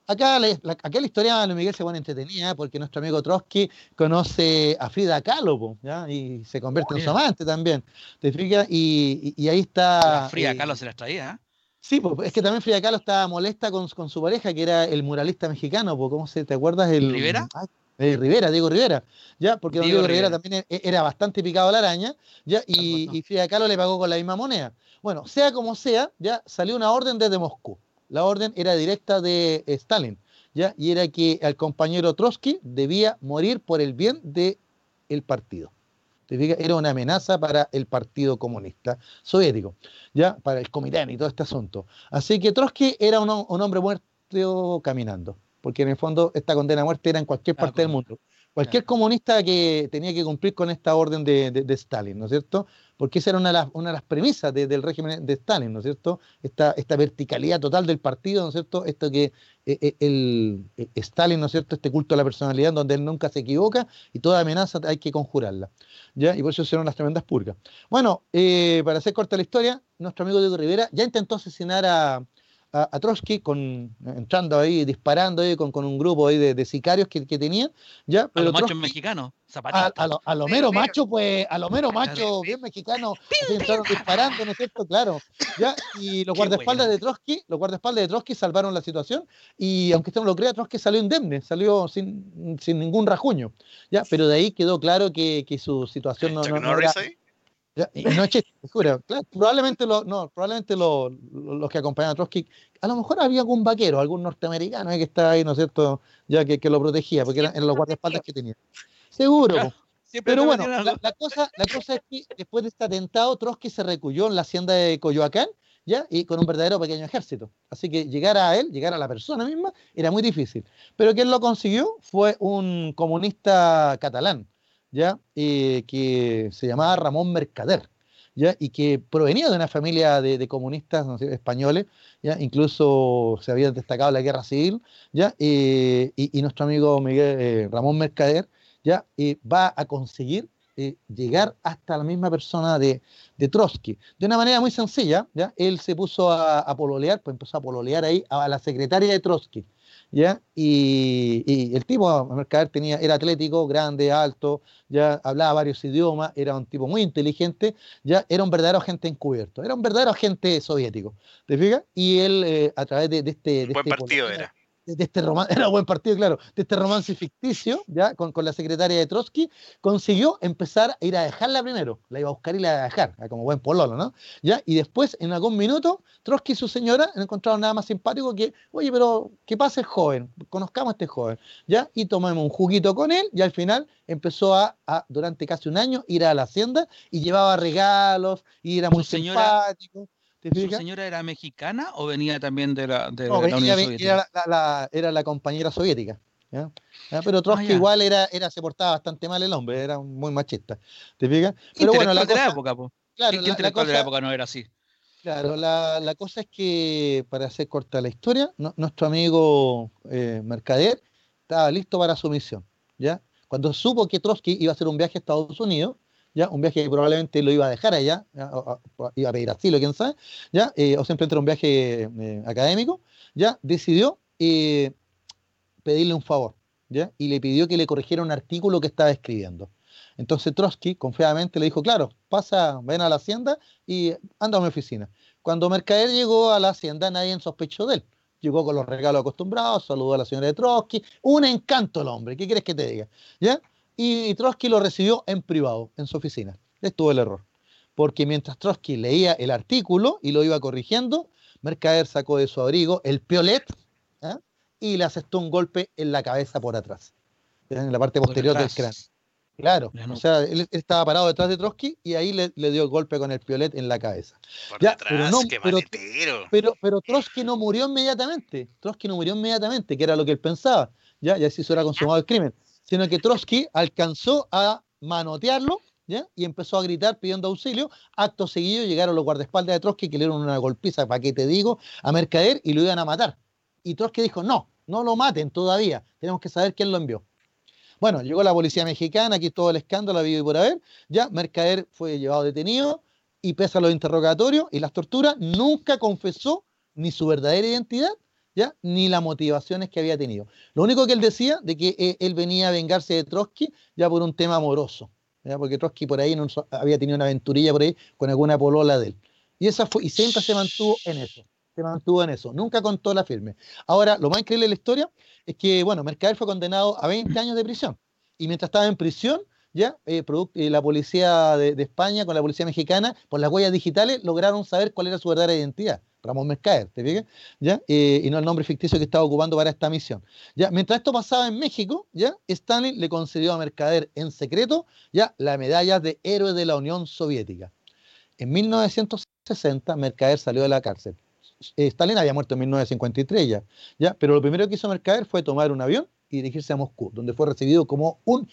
Acá la, la historia de Miguel se pone entretenida porque nuestro amigo Trotsky conoce a Frida Kahlo y se convierte en su amante también. ¿Te fijas? Y, ahí está. Frida eh, Kahlo se las traía. ¿eh? Sí, es que también Frida Kahlo estaba molesta con, su pareja, que era el muralista mexicano. ¿Cómo se te acuerdas? El, ¿Rivera? Rivera, Diego Rivera, ¿ya? Porque Diego, Rivera, también e, era bastante picado la araña, ¿ya? Y, y Frida Kahlo le pagó con la misma moneda. Bueno, sea como sea, ya salió una orden desde Moscú. La orden era directa de Stalin, ¿ya? Y era que el compañero Trotsky debía morir por el bien del el partido. Era una amenaza para el Partido Comunista Soviético, ¿ya? Para el Comité y todo este asunto. Así que Trotsky era un, hombre muerto caminando, porque en el fondo esta condena a muerte era en cualquier ah, parte del mundo. Cualquier comunista que tenía que cumplir con esta orden de, Stalin, ¿no es cierto? Porque esa era una de las, una de las premisas del régimen de Stalin, ¿no es cierto? Esta, esta verticalidad total del partido, ¿no es cierto? Esto que eh, eh, el, eh, Stalin, ¿no es cierto? Este culto a la personalidad donde él nunca se equivoca y toda amenaza hay que conjurarla, ¿ya? Y por eso hicieron las tremendas purgas. Bueno, para hacer corta la historia, nuestro amigo Diego Rivera ya intentó asesinar a, a, Trotsky con, entrando ahí, disparando ahí con, con un grupo ahí de, sicarios que, que tenían, ¿ya? Pero a los machos mexicanos, a, a, lo, a lo mero macho, pues, a lo mero macho bien mexicano, entraron disparando, ¿no es cierto? Claro, ¿ya? Y los guardaespaldas de Trotsky, los guardaespaldas de Trotsky salvaron la situación y aunque usted no lo crea, Trotsky salió indemne, salió sin, sin ningún rajuño, ¿ya? Pero de ahí quedó claro que, que su situación no, no, era... No es chiste, juro. probablemente, lo, no, probablemente los que acompañaban a Trotsky, a lo mejor había algún vaquero, algún norteamericano que estaba ahí, ¿no es cierto? Ya que, que lo protegía, porque eran, los guardaespaldas que tenía. Seguro. Pero bueno, la, cosa, la cosa es que después de este atentado, Trotsky se recuyó en la hacienda de Coyoacán, ¿ya? Y con un verdadero pequeño ejército. Así que llegar a él, llegar a la persona misma, era muy difícil. Pero quien lo consiguió fue un comunista catalán, ¿ya? Eh, que se llamaba Ramón Mercader. ¿Ya? y que provenía de una familia de, comunistas españoles, ¿ya? incluso se había destacado la guerra civil, ¿ya? y, nuestro amigo Miguel, Ramón Mercader ¿ya? va a conseguir eh, llegar hasta la misma persona de, Trotsky. De una manera muy sencilla, ¿ya? Él se puso a, pololear, pues empezó a pololear ahí a la secretaria de Trotsky, ¿ya? Y, el tipo, Mercader, tenía, era atlético, grande, alto, ya hablaba varios idiomas, era un tipo muy inteligente, ya era un verdadero agente encubierto, era un verdadero agente soviético, ¿te fijas? Y él, eh, a través de, este... buen este partido era de este romance, era buen partido, claro, de este romance ficticio, ya, con, la secretaria de Trotsky, consiguió empezar a ir a dejarla primero, la iba a buscar y la iba a dejar, como buen pololo, ¿no? Ya, y después, en algún minuto, Trotsky y su señora no encontraron nada más simpático que, oye, pero ¿qué pasa el joven? Conozcamos a este joven, ¿ya? Y tomamos un juguito con él, y al final empezó a, durante casi un año, ir a la hacienda y llevaba regalos, y era muy simpático. ¿Su señora era mexicana o venía también de la, de, Unión Soviética? Era la, era la compañera soviética. Pero ah, Trotsky igual era, era, se portaba bastante mal el hombre, era muy machista. ¿Te fijas? Pero bueno, la, cosa, época, Claro, la, de la época no era así? Claro, la, cosa es que, para hacer corta la historia, nuestro amigo eh, Mercader estaba listo para su misión. ¿ya? Cuando supo que Trotsky iba a hacer un viaje a Estados Unidos, ¿ya? un viaje que probablemente lo iba a dejar allá, iba a pedir asilo, quién sabe, ¿ya? Eh, o simplemente era un viaje eh, académico, ya decidió eh, pedirle un favor, ¿ya? y le pidió que le corrigiera un artículo que estaba escribiendo. Entonces Trotsky confiadamente le dijo, claro, pasa, ven a la hacienda y anda a mi oficina. Cuando Mercader llegó a la hacienda, nadie sospechó de él. Llegó con los regalos acostumbrados, saludó a la señora de Trotsky. Un encanto el hombre, ¿qué quieres que te diga? ¿Ya? Y Trotsky lo recibió en privado, en su oficina. Estuvo el error. Porque mientras Trotsky leía el artículo y lo iba corrigiendo, Mercader sacó de su abrigo el piolet ¿ah? y le asestó un golpe en la cabeza por atrás, en la parte posterior del cráneo. Claro, o sea, él, estaba parado detrás de Trotsky y ahí le, dio el golpe con el piolet en la cabeza. ya, pero, no, pero, pero, Trotsky no murió inmediatamente. Trotsky no murió inmediatamente, que era lo que él pensaba. Ya, ya se hubiera consumado el crimen sino que Trotsky alcanzó a manotearlo ¿ya? y empezó a gritar pidiendo auxilio. Acto seguido llegaron los guardaespaldas de Trotsky que le dieron una golpiza, para qué te digo, a Mercader y lo iban a matar. Y Trotsky dijo, no, no lo maten todavía, tenemos que saber quién lo envió. Bueno, llegó la policía mexicana, aquí todo el escándalo habido y por haber, ya Mercader fue llevado detenido y pese a los interrogatorios y las torturas, nunca confesó ni su verdadera identidad ¿ya? ni las motivaciones que había tenido. Lo único que él decía de que eh, él venía a vengarse de Trotsky ya por un tema amoroso, ¿ya? porque Trotsky por ahí no, había tenido una aventurilla por ahí con alguna polola de él. Y, esa fue, y siempre se mantuvo en eso, se mantuvo en eso, nunca contó la firme. Ahora, lo más increíble de la historia es que, bueno, Mercader fue condenado a 20 años de prisión y mientras estaba en prisión, ya eh, eh, la policía de, España con la policía mexicana, por las huellas digitales, lograron saber cuál era su verdadera identidad. Ramón Mercader, ¿te fijas? ¿Ya? Eh, y no el nombre ficticio que estaba ocupando para esta misión. ¿Ya? Mientras esto pasaba en México, ¿ya? Stalin le concedió a Mercader en secreto ¿ya? la medalla de héroe de la Unión Soviética. En 1960, Mercader salió de la cárcel. Stalin había muerto en 1953 ya, ya, pero lo primero que hizo Mercader fue tomar un avión y dirigirse a Moscú, donde fue recibido como un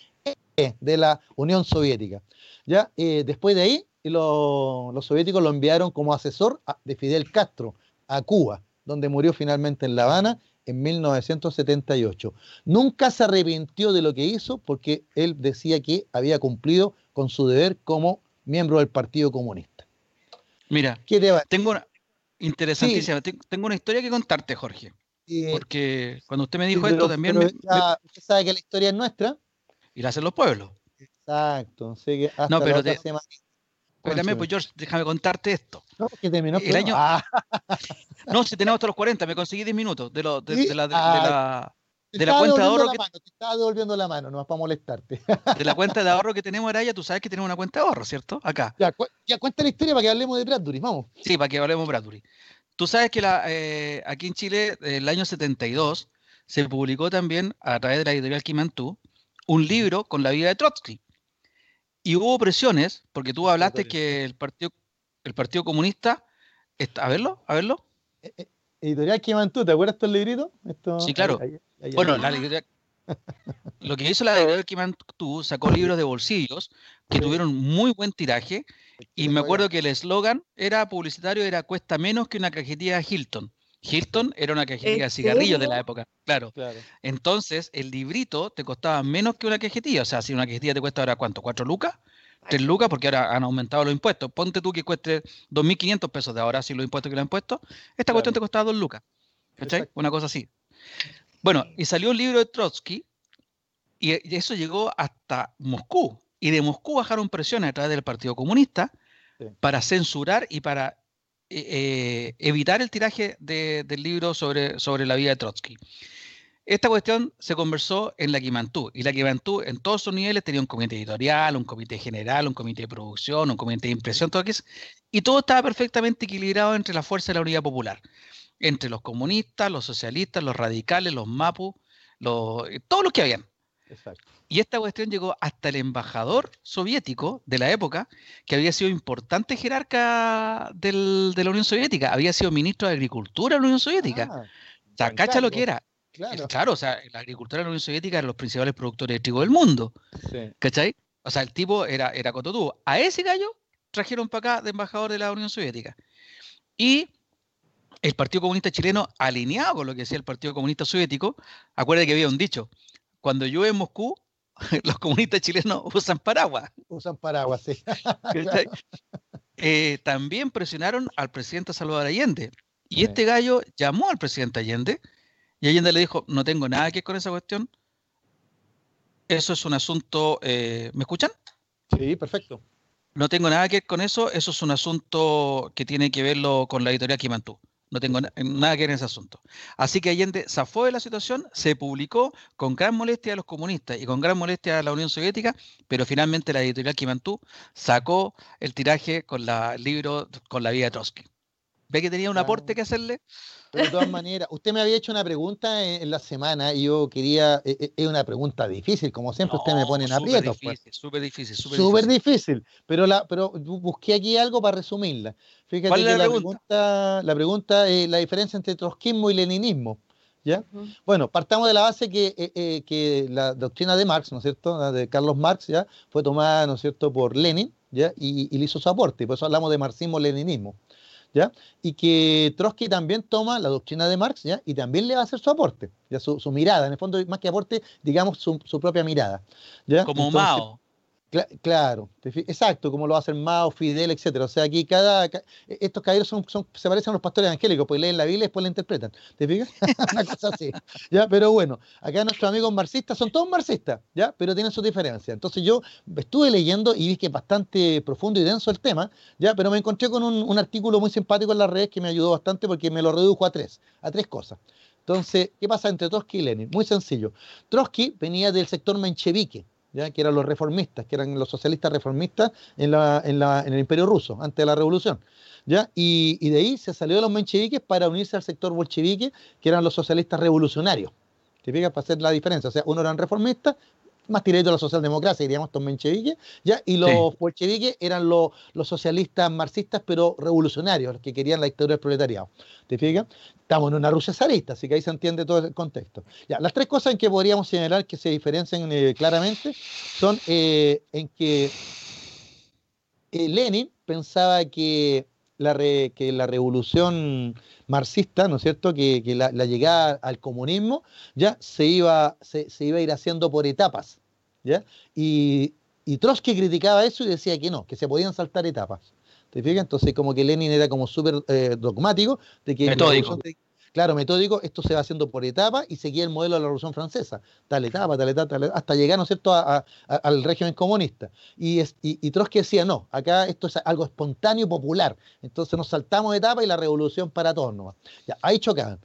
de la Unión Soviética. Ya, eh, después de ahí, los soviéticos lo enviaron como asesor de Fidel Castro a Cuba, donde murió finalmente en La Habana en 1978. Nunca se arrepintió de lo que hizo porque él decía que había cumplido con su deber como miembro del Partido Comunista. Mira, tengo una interesantísima, tengo una historia que contarte, Jorge. porque cuando usted me dijo esto también... usted sabe que la historia es nuestra. Y la hacen los pueblos. Exacto. hasta no, pero pues George, déjame contarte esto. No, que terminó. El año... Ah. no, si tenemos hasta los 40, me conseguí 10 minutos de, lo, de, la, de, la, de la cuenta de ahorro. que... te estaba devolviendo la mano, no para molestarte. de la cuenta de ahorro que tenemos, Araya, tú sabes que tenemos una cuenta de ahorro, ¿cierto? Acá. Ya, ya cuenta la historia para que hablemos de Bradbury, vamos. Sí, para que hablemos de Bradbury. Tú sabes que la, eh, aquí en Chile, el año 72, se publicó también, a través de la editorial Kimantú, un libro con la vida de Trotsky. Y hubo presiones, porque tú hablaste que el Partido, el partido Comunista, está, a verlo, a verlo. Eh, eh, editorial que tú, ¿te acuerdas del librito? sí, claro. bueno, la editorial... lo que hizo la editorial Kimantú, sacó libros de bolsillos que tuvieron muy buen tiraje y me acuerdo que el eslogan era publicitario, era cuesta menos que una cajetilla Hilton. Hilton era una cajetilla de cigarrillos de la época, claro. Entonces, el librito te costaba menos que una cajetilla. O sea, si una cajetilla te cuesta ahora, ¿cuánto? ¿Cuatro lucas? ¿Tres lucas? Porque ahora han aumentado los impuestos. Ponte tú que cueste 2.500 pesos de ahora, si los impuestos que le han puesto. Esta cuestión te costaba dos lucas. ¿Cachai? Una cosa así. Bueno, y salió un libro de Trotsky y eso llegó hasta Moscú. Y de Moscú bajaron presiones a través del Partido Comunista para censurar y para eh, eh, evitar el tiraje del libro sobre, sobre la vida de Trotsky. Esta cuestión se conversó en la Quimantú, y la Quimantú en todos sus niveles tenía un comité editorial, un comité general, un comité de producción, un comité de impresión, todo eso, y todo estaba perfectamente equilibrado entre la fuerza de la unidad popular, entre los comunistas, los socialistas, los radicales, los mapus, los, todos los que habían. Y esta cuestión llegó hasta el embajador soviético de la época, que había sido importante jerarca de la Unión Soviética, había sido ministro de Agricultura de la Unión Soviética. Ah, o sea, cacha lo que era. Claro. o sea, la agricultura de la Unión Soviética eran los principales productores de trigo del mundo. ¿Cachai? O sea, el tipo era, era cototú. A ese gallo trajeron para acá de embajador de la Unión Soviética. Y el Partido Comunista Chileno, alineado con lo que decía el Partido Comunista Soviético, acuérdate que había un dicho, cuando llueve en Moscú, los comunistas chilenos usan paraguas. Usan paraguas, sí. Eh, también presionaron al presidente Salvador Allende. Y este gallo llamó al presidente Allende y Allende le dijo, no tengo nada que ver con esa cuestión. Eso es un asunto... Eh, ¿Me escuchan? Sí, perfecto. No tengo nada que ver con eso. Eso es un asunto que tiene que verlo con la editorial Kimantú. No tengo nada que ver en ese asunto. Así que Allende zafó de la situación, se publicó con gran molestia a los comunistas y con gran molestia a la Unión Soviética, pero finalmente la editorial Kimantú sacó el tiraje con la, el libro con la vida de Trotsky. ¿Ve que tenía un aporte que hacerle? De todas maneras, usted me había hecho una pregunta en, la semana y yo quería, eh, eh, es una pregunta difícil, como siempre usted me pone en aprietos. Pues. Súper difícil, súper difícil. Pero, la, pero busqué aquí algo para resumirla. Fíjate que la, pregunta? la pregunta es la diferencia entre trotskismo y leninismo. ¿Ya? Bueno, partamos de la base que, eh, que, la doctrina de Marx, ¿no es cierto? de Carlos Marx, ¿ya? Fue tomada, ¿no es cierto?, por Lenin, ¿ya? Y, y le hizo su aporte, por eso hablamos de marxismo-leninismo. ¿Ya? Y que Trotsky también toma la doctrina de Marx, ¿ya? Y también le va a hacer su aporte, ¿ya? Su, mirada, en el fondo, más que aporte, digamos, su, propia mirada, ¿ya? Como Mao claro, exacto, como lo hacen Mao, Fidel, etcétera. O sea, aquí cada, e, estos caballeros son, se parecen a los pastores evangélicos, pues leen la Biblia y después la interpretan. ¿Te fijas? Una cosa así. ¿ya? Pero bueno, acá nuestros amigos marxistas son todos marxistas, ¿ya? Pero tienen sus diferencias. Entonces yo estuve leyendo y vi que es bastante profundo y denso el tema, ¿ya? Pero me encontré con un, artículo muy simpático en las redes que me ayudó bastante porque me lo redujo a tres, a tres cosas. Entonces, ¿qué pasa entre Trotsky y Lenin? Muy sencillo. Trotsky venía del sector menchevique, que eran los reformistas, que eran los socialistas reformistas en, el Imperio Ruso, antes de la Revolución. ¿ya? Y, de ahí se salió de los mencheviques para unirse al sector bolchevique, que eran los socialistas revolucionarios. ¿Te fijas? Para hacer la diferencia. O sea, uno eran reformistas más tirado a la socialdemocracia, diríamos estos mencheviques, ¿ya? y los bolcheviques eran los, socialistas marxistas, pero revolucionarios, los que querían la dictadura del proletariado. ¿Te fijas? Estamos en una Rusia zarista, así que ahí se entiende todo el contexto. Ya, las tres cosas en que podríamos señalar que se diferencian eh, claramente son eh, en que eh, Lenin pensaba que la, que la revolución marxista, ¿no es cierto?, que, la, llegada al comunismo ya se iba, se, iba a ir haciendo por etapas, ¿ya? Y, y Trotsky criticaba eso y decía que no, que se podían saltar etapas. ¿Te fijas? Entonces, como que Lenin era como súper eh, dogmático de que claro, metódico, esto se va haciendo por etapas y seguía el modelo de la Revolución Francesa, tal etapa, tal etapa, tal etapa hasta llegar, ¿no es cierto?, al régimen comunista. Y, y, Trotsky decía, no, acá esto es algo espontáneo y popular, entonces nos saltamos etapa y la revolución para todos nomás. Ya, ahí chocaban.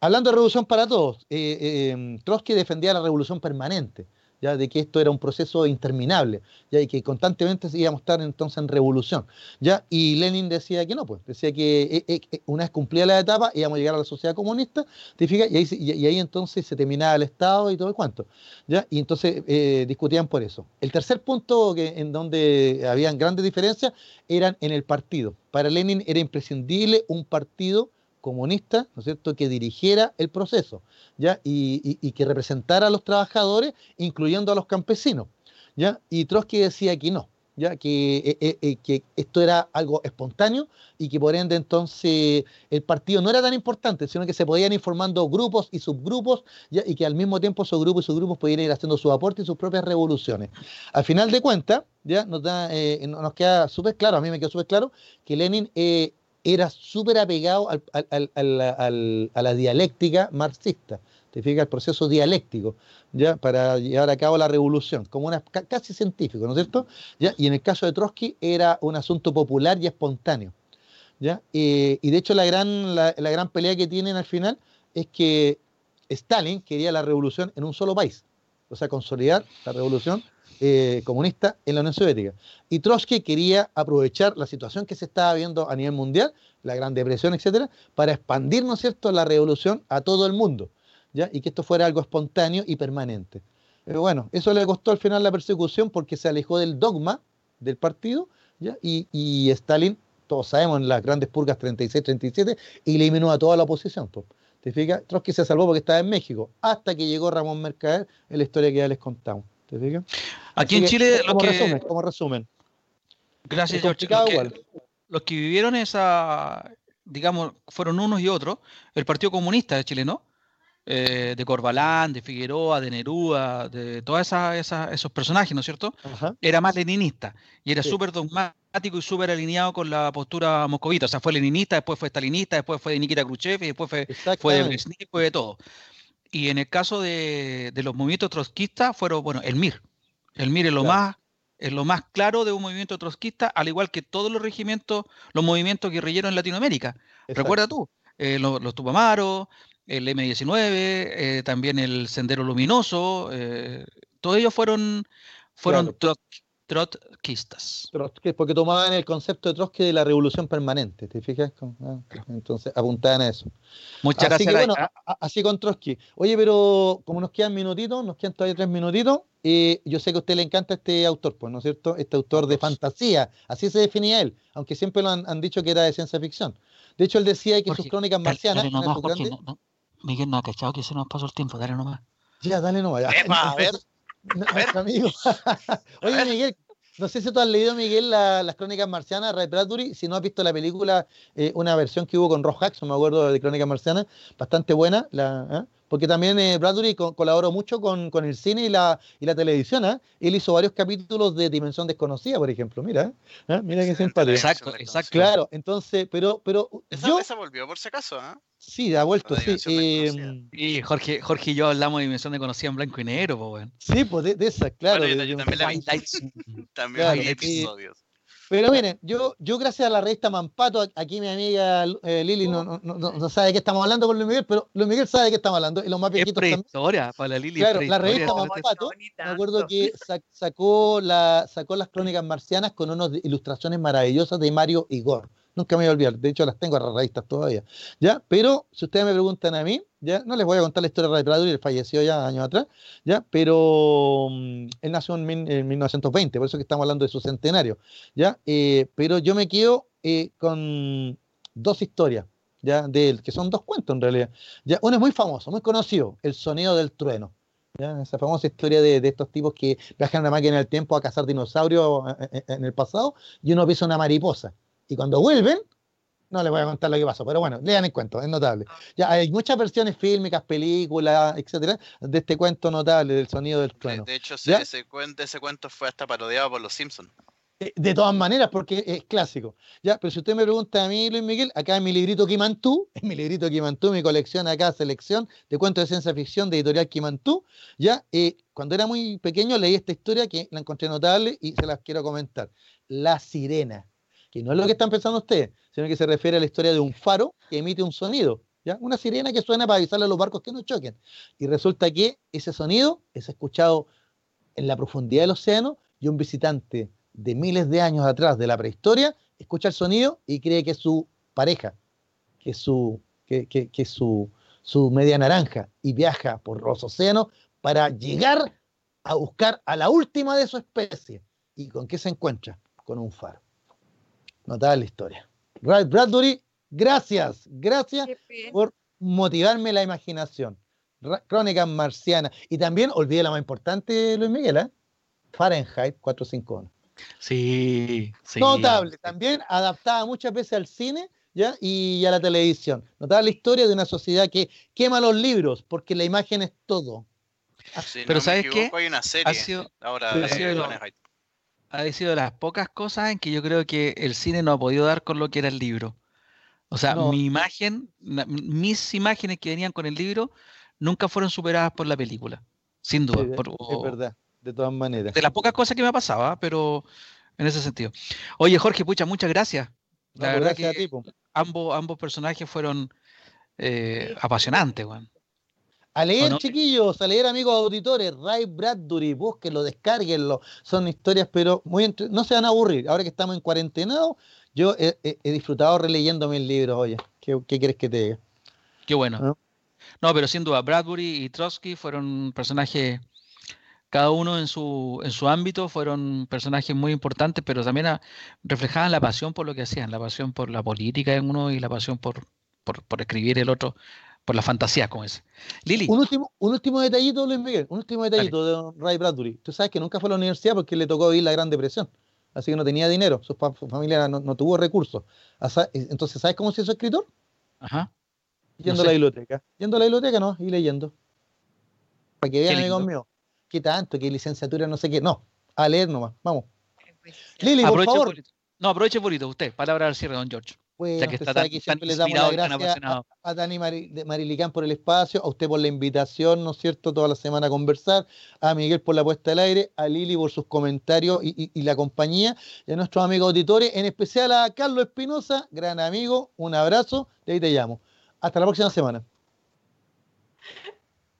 Hablando de revolución para todos, eh, eh, em, Trotsky defendía la revolución permanente ya de que esto era un proceso interminable, ya y que constantemente íbamos a estar entonces en revolución, ya y Lenin decía que no, pues decía que eh, eh, eh, una vez cumplida la etapa íbamos a llegar a la sociedad comunista, ¿te fijas? Y ahí, y, ahí entonces se terminaba el Estado y todo el cuento, ya y entonces discutían por eso. El tercer punto en donde habían grandes diferencias eran en el partido. Para Lenin era imprescindible un partido comunista, ¿no es cierto?, que dirigiera el proceso, ¿ya? Y, que representara a los trabajadores, incluyendo a los campesinos, ¿ya? Y Trotsky decía que no, ¿ya? Que, eh, eh, eh, que esto era algo espontáneo y que por ende entonces el partido no era tan importante, sino que se podían ir formando grupos y subgrupos ¿ya? y que al mismo tiempo esos grupos y subgrupos podían ir haciendo su aporte y sus propias revoluciones. Al final de cuentas, ya nos, da, nos queda súper claro, a mí me quedó súper claro, que Lenin era súper apegado al, a la dialéctica marxista te fijas, el proceso dialéctico, ¿ya? Para llevar a cabo la revolución, como una casi científico, ¿no es cierto? ¿Ya? Y en el caso de Trotsky era un asunto popular y espontáneo, ¿ya? y de hecho la gran, la, gran pelea que tienen al final es que Stalin quería la revolución en un solo país, o sea, consolidar la revolución eh, comunista en la Unión Soviética. Y Trotsky quería aprovechar la situación que se estaba viendo a nivel mundial, la Gran Depresión, etcétera, para expandir, ¿no es cierto?, la revolución a todo el mundo y que esto fuera algo espontáneo y permanente. Pero bueno, eso le costó al final la persecución porque se alejó del dogma del partido ¿ya? Y, Stalin, todos sabemos, en las grandes purgas 36-37, eliminó a toda la oposición. ¿Te fijas? Trotsky se salvó porque estaba en México, hasta que llegó Ramón Mercader en la historia que ya les contamos. Aquí en Chile, como, resumen, como resumen. Gracias, George. Los que, los que vivieron esa, digamos, fueron unos y otros, el Partido Comunista de Chile, ¿no? Eh, de Corbalán, de Figueroa, de Neruda, de todos esos personajes, ¿no es cierto? Era más leninista y era súper dogmático y súper alineado con la postura moscovita. O sea, fue leninista, después fue stalinista, después fue de Nikita Khrushchev y después fue, fue de Brezhnev, fue de todo. Y en el caso de, los movimientos trotskistas, fueron, bueno, el MIR. El MIR es lo más es lo más claro de un movimiento trotskista, al igual que todos los regimientos, los movimientos guerrilleros en Latinoamérica. Recuerda tú, eh, los, los Tupamaros, el M19, eh, también el Sendero Luminoso, eh, todos ellos fueron, fueron trotskistas. porque tomaban el concepto de Trotsky de la revolución permanente, ¿te fijas? Ah, entonces apuntaban a eso. Muchas así gracias. bueno, así con Trotsky. Oye, pero como nos quedan minutitos, nos quedan todavía tres minutitos, y yo sé que a usted le encanta este autor, pues, ¿no es cierto? Este autor de fantasía, así se definía él, aunque siempre lo han, dicho que era de ciencia ficción. De hecho, él decía que sus crónicas marcianas... Miguel, no ha cachado que se nos pasó el tiempo, dale nomás. Ya, dale nomás. Ya. a ver. Amigo. Oye, Miguel, no sé si tú has leído, Miguel, las crónicas marcianas, Ray Bradbury. Si no has visto la película, eh, una versión que hubo con Ross Jackson, me acuerdo de Crónicas Marcianas, bastante buena. La, ¿eh? Porque también eh, Bradbury colaboró mucho con, el cine y la, y la televisión. ¿eh? Él hizo varios capítulos de Dimensión Desconocida, por ejemplo. Mira, ¿eh? mira qué simpático. Exacto, exacto. Claro, entonces, pero. pero esa, yo, esa volvió por si acaso, ¿eh? Sí, ha vuelto, sí. Eh, y Jorge, Jorge y yo hablamos de Dimensión Desconocida en blanco y negro, pues, bueno. Sí, pues de, esa, claro. Bueno, yo, también, la vi, también claro, episodios. Pero miren, yo, yo gracias a la revista Mampato, aquí mi amiga eh, Lili no, no, no, sabe de qué estamos hablando con Luis Miguel, pero Luis Miguel sabe de qué estamos hablando. Y los más viejitos es prehistoria, para Lili. Claro, la revista Mampato, me acuerdo que sacó, la, sacó las crónicas marcianas con unas ilustraciones maravillosas de Mario Igor. Nunca me voy a olvidar, de hecho las tengo a las revistas todavía. ¿ya? Pero si ustedes me preguntan a mí, ¿ya? no les voy a contar la historia de Ray Bradbury, falleció ya años atrás, ¿ya? pero mm, él nació en, 1920, por eso que estamos hablando de su centenario. ¿ya? Eh, pero yo me quedo eh, con dos historias ¿ya? de él, que son dos cuentos en realidad. ¿ya? Uno es muy famoso, muy conocido, El sonido del trueno. ¿Ya? Esa famosa historia de, estos tipos que viajan a la máquina del tiempo a cazar dinosaurios eh, en el pasado y uno pisa una mariposa. Y cuando vuelven, no les voy a contar lo que pasó, pero bueno, lean el cuento, es notable. Ah. Ya hay muchas versiones fílmicas, películas, etcétera, de este cuento notable del sonido del trueno. De, hecho, ese, cuento, ese cuento fue hasta parodiado por los Simpsons. Eh, de, todas maneras, porque es clásico. Ya, pero si usted me pregunta a mí, Luis Miguel, acá en mi librito Kimantú, en mi librito Kimantú, mi colección acá, selección de cuentos de ciencia ficción de editorial Kimantú, ya, eh, cuando era muy pequeño leí esta historia que la encontré notable y se las quiero comentar. La sirena que no es lo que están pensando ustedes, sino que se refiere a la historia de un faro que emite un sonido, ¿ya? una sirena que suena para avisarle a los barcos que no choquen. Y resulta que ese sonido es escuchado en la profundidad del océano y un visitante de miles de años atrás de la prehistoria escucha el sonido y cree que es su pareja, que es su, que, que, su, su media naranja y viaja por los océanos para llegar a buscar a la última de su especie. ¿Y con qué se encuentra? Con un faro. Notable historia. Bradbury Gracias, gracias por motivarme la imaginación. Crónicas marcianas. Y también, olvidé la más importante, Luis Miguel, ¿eh? Fahrenheit 451. Sí, sí. Notable, también adaptada muchas veces al cine ¿ya? y a la televisión. Notable la historia de una sociedad que quema los libros porque la imagen es todo. Pero ¿sabes qué? Hay una serie ha sido, ahora ha sido, ha sido de las pocas cosas en que yo creo que el cine no ha podido dar con lo que era el libro. O sea, mi imagen, mis imágenes que venían con el libro nunca fueron superadas por la película, sin duda. es verdad, de todas maneras. De las pocas cosas que me pasaba, pero en ese sentido. Oye, Jorge, pucha, muchas gracias. La verdad que ambos, ambos personajes fueron eh, apasionantes, Juan. A leer, chiquillos, a leer, amigos auditores, Ray Bradbury, búsquenlo, descárguenlo. Son historias, pero muy no se van a aburrir. Ahora que estamos en cuarentenado, yo he, disfrutado releyéndome el libro, oye. ¿Qué, quieres que te diga? Qué bueno. ¿No? pero sin duda, Bradbury y Trotsky fueron personajes, cada uno en su, en su ámbito, fueron personajes muy importantes, pero también reflejaban la pasión por lo que hacían, la pasión por la política en uno y la pasión por, por, por escribir el otro por la fantasía como ese. Lili. Un último, un último detallito, Luis Miguel, un último detallito de Ray Bradbury. Tú sabes que nunca fue a la universidad porque le tocó vivir la Gran Depresión, así que no tenía dinero, su, familia no, tuvo recursos. Entonces, ¿sabes cómo se hizo escritor? Ajá. Yendo a la biblioteca. Yendo a la biblioteca, no, y leyendo. Para que vean, amigos míos, qué tanto, qué licenciatura, no sé qué. No, a leer nomás, vamos. Lili, por favor. No, aproveche bonito usted, palabra al cierre, don George. Bueno, ya que está tan, siempre le damos las gracias a, Dani Marilicán por el espacio, a usted por la invitación, ¿no es cierto?, toda la semana a conversar, a Miguel por la puesta al aire, a Lili por sus comentarios y, la compañía, y a nuestros amigos auditores, en especial a Carlos Espinosa, gran amigo, un abrazo, de ahí te llamo. Hasta la próxima semana.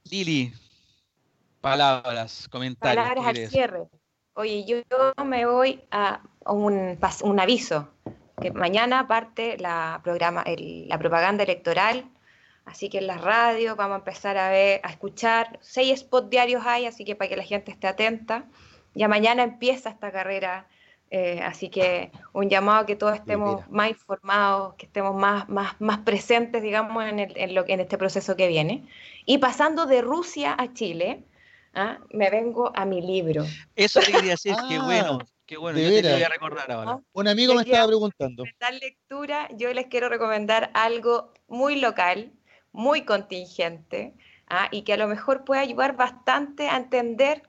Lili, palabras, comentarios. Palabras al cierre. Oye, yo me voy a un, un aviso que mañana parte la, programa, la propaganda electoral, así que en las radios vamos a empezar a ver, a escuchar, seis spots diarios hay, así que para que la gente esté atenta. Ya mañana empieza esta carrera, eh, así que un llamado a que todos estemos más informados, que estemos más, más, más presentes, digamos, en, el, en, lo, en este proceso que viene. Y pasando de Rusia a Chile, ¿ah? me vengo a mi libro. Eso quería decir, qué bueno. Qué bueno, yo te voy a recordar ahora. Un amigo me estaba preguntando. En lectura, yo les quiero recomendar algo muy local, muy contingente, ¿ah? y que a lo mejor puede ayudar bastante a entender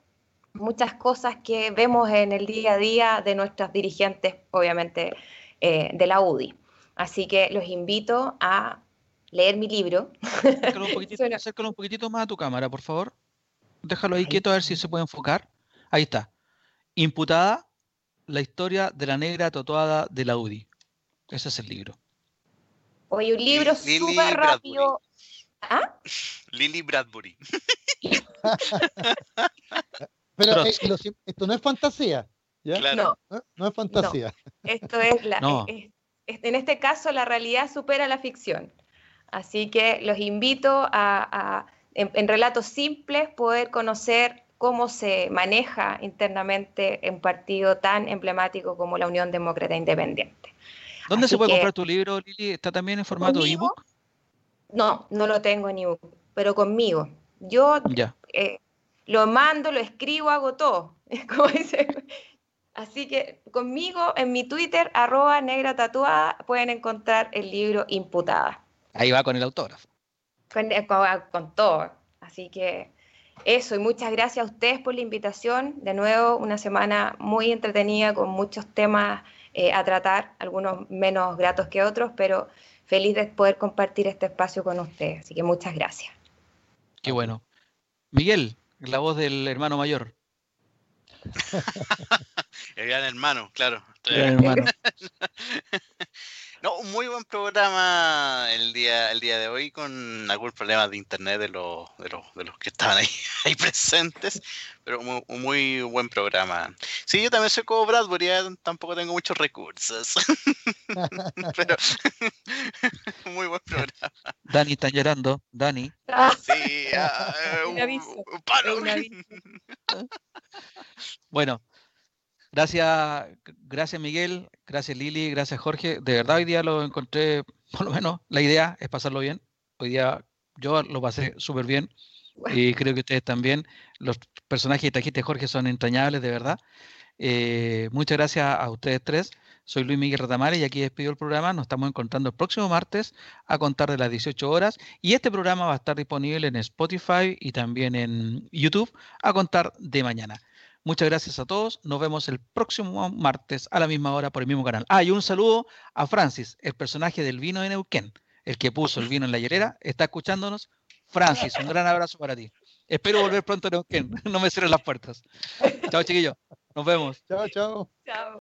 muchas cosas que vemos en el día a día de nuestros dirigentes, obviamente, eh, de la UDI. Así que los invito a leer mi libro. Acércalo un, poquitito, un poquitito más a tu cámara, por favor. Déjalo ahí quieto a ver si se puede enfocar. Ahí está. Imputada la historia de la negra tatuada de la UDI. Ese es el libro. Oye, un libro súper rápido. ¿Ah? Lily Bradbury. Pero eh, esto no es fantasía. No. no. es fantasía. Esto es la. en este caso, la realidad supera la ficción. Así que los invito a, en relatos simples, poder conocer cómo se maneja internamente un partido tan emblemático como la Unión Demócrata Independiente. ¿Dónde se puede comprar tu libro, Lili? ¿Está también en formato ebook? No, no lo tengo en ebook, pero conmigo. Yo eh, lo mando, lo escribo, hago todo. Así que conmigo en mi Twitter, arroba negra tatuada, pueden encontrar el libro Imputada. Ahí va con el autógrafo. Con, eh, con todo. Así que eso, y muchas gracias a ustedes por la invitación. De nuevo, una semana muy entretenida con muchos temas eh, a tratar, algunos menos gratos que otros, pero feliz de poder compartir este espacio con ustedes. Así que muchas gracias. Qué bueno. Miguel, la voz del hermano mayor. el gran hermano, claro. El hermano. No, un muy buen programa el día, el día de hoy con algún problema de internet de los, de los, de los que estaban ahí, ahí presentes, pero muy, un muy buen programa. Sí, yo también soy como Bradbury, tampoco tengo muchos recursos, pero muy buen programa. Dani está llorando, Dani. Sí, uh, un, bueno, Gracias, gracias Miguel, gracias Lili, gracias Jorge. De verdad hoy día lo encontré, por lo menos la idea es pasarlo bien. Hoy día yo lo pasé súper bien y creo que ustedes también. Los personajes que trajiste Jorge son entrañables, de verdad. Eh, muchas gracias a ustedes tres. Soy Luis Miguel Ratamales y aquí despido el programa. Nos estamos encontrando el próximo martes a contar de las 18 horas. Y este programa va a estar disponible en Spotify y también en YouTube a contar de mañana. Muchas gracias a todos. Nos vemos el próximo martes a la misma hora por el mismo canal. Ah, y un saludo a Francis, el personaje del vino de Neuquén, el que puso el vino en la hierera. Está escuchándonos. Francis, un gran abrazo para ti. Espero volver pronto a Neuquén. No me cierren las puertas. Chao, chiquillos. Nos vemos. Chao, chao. Chao.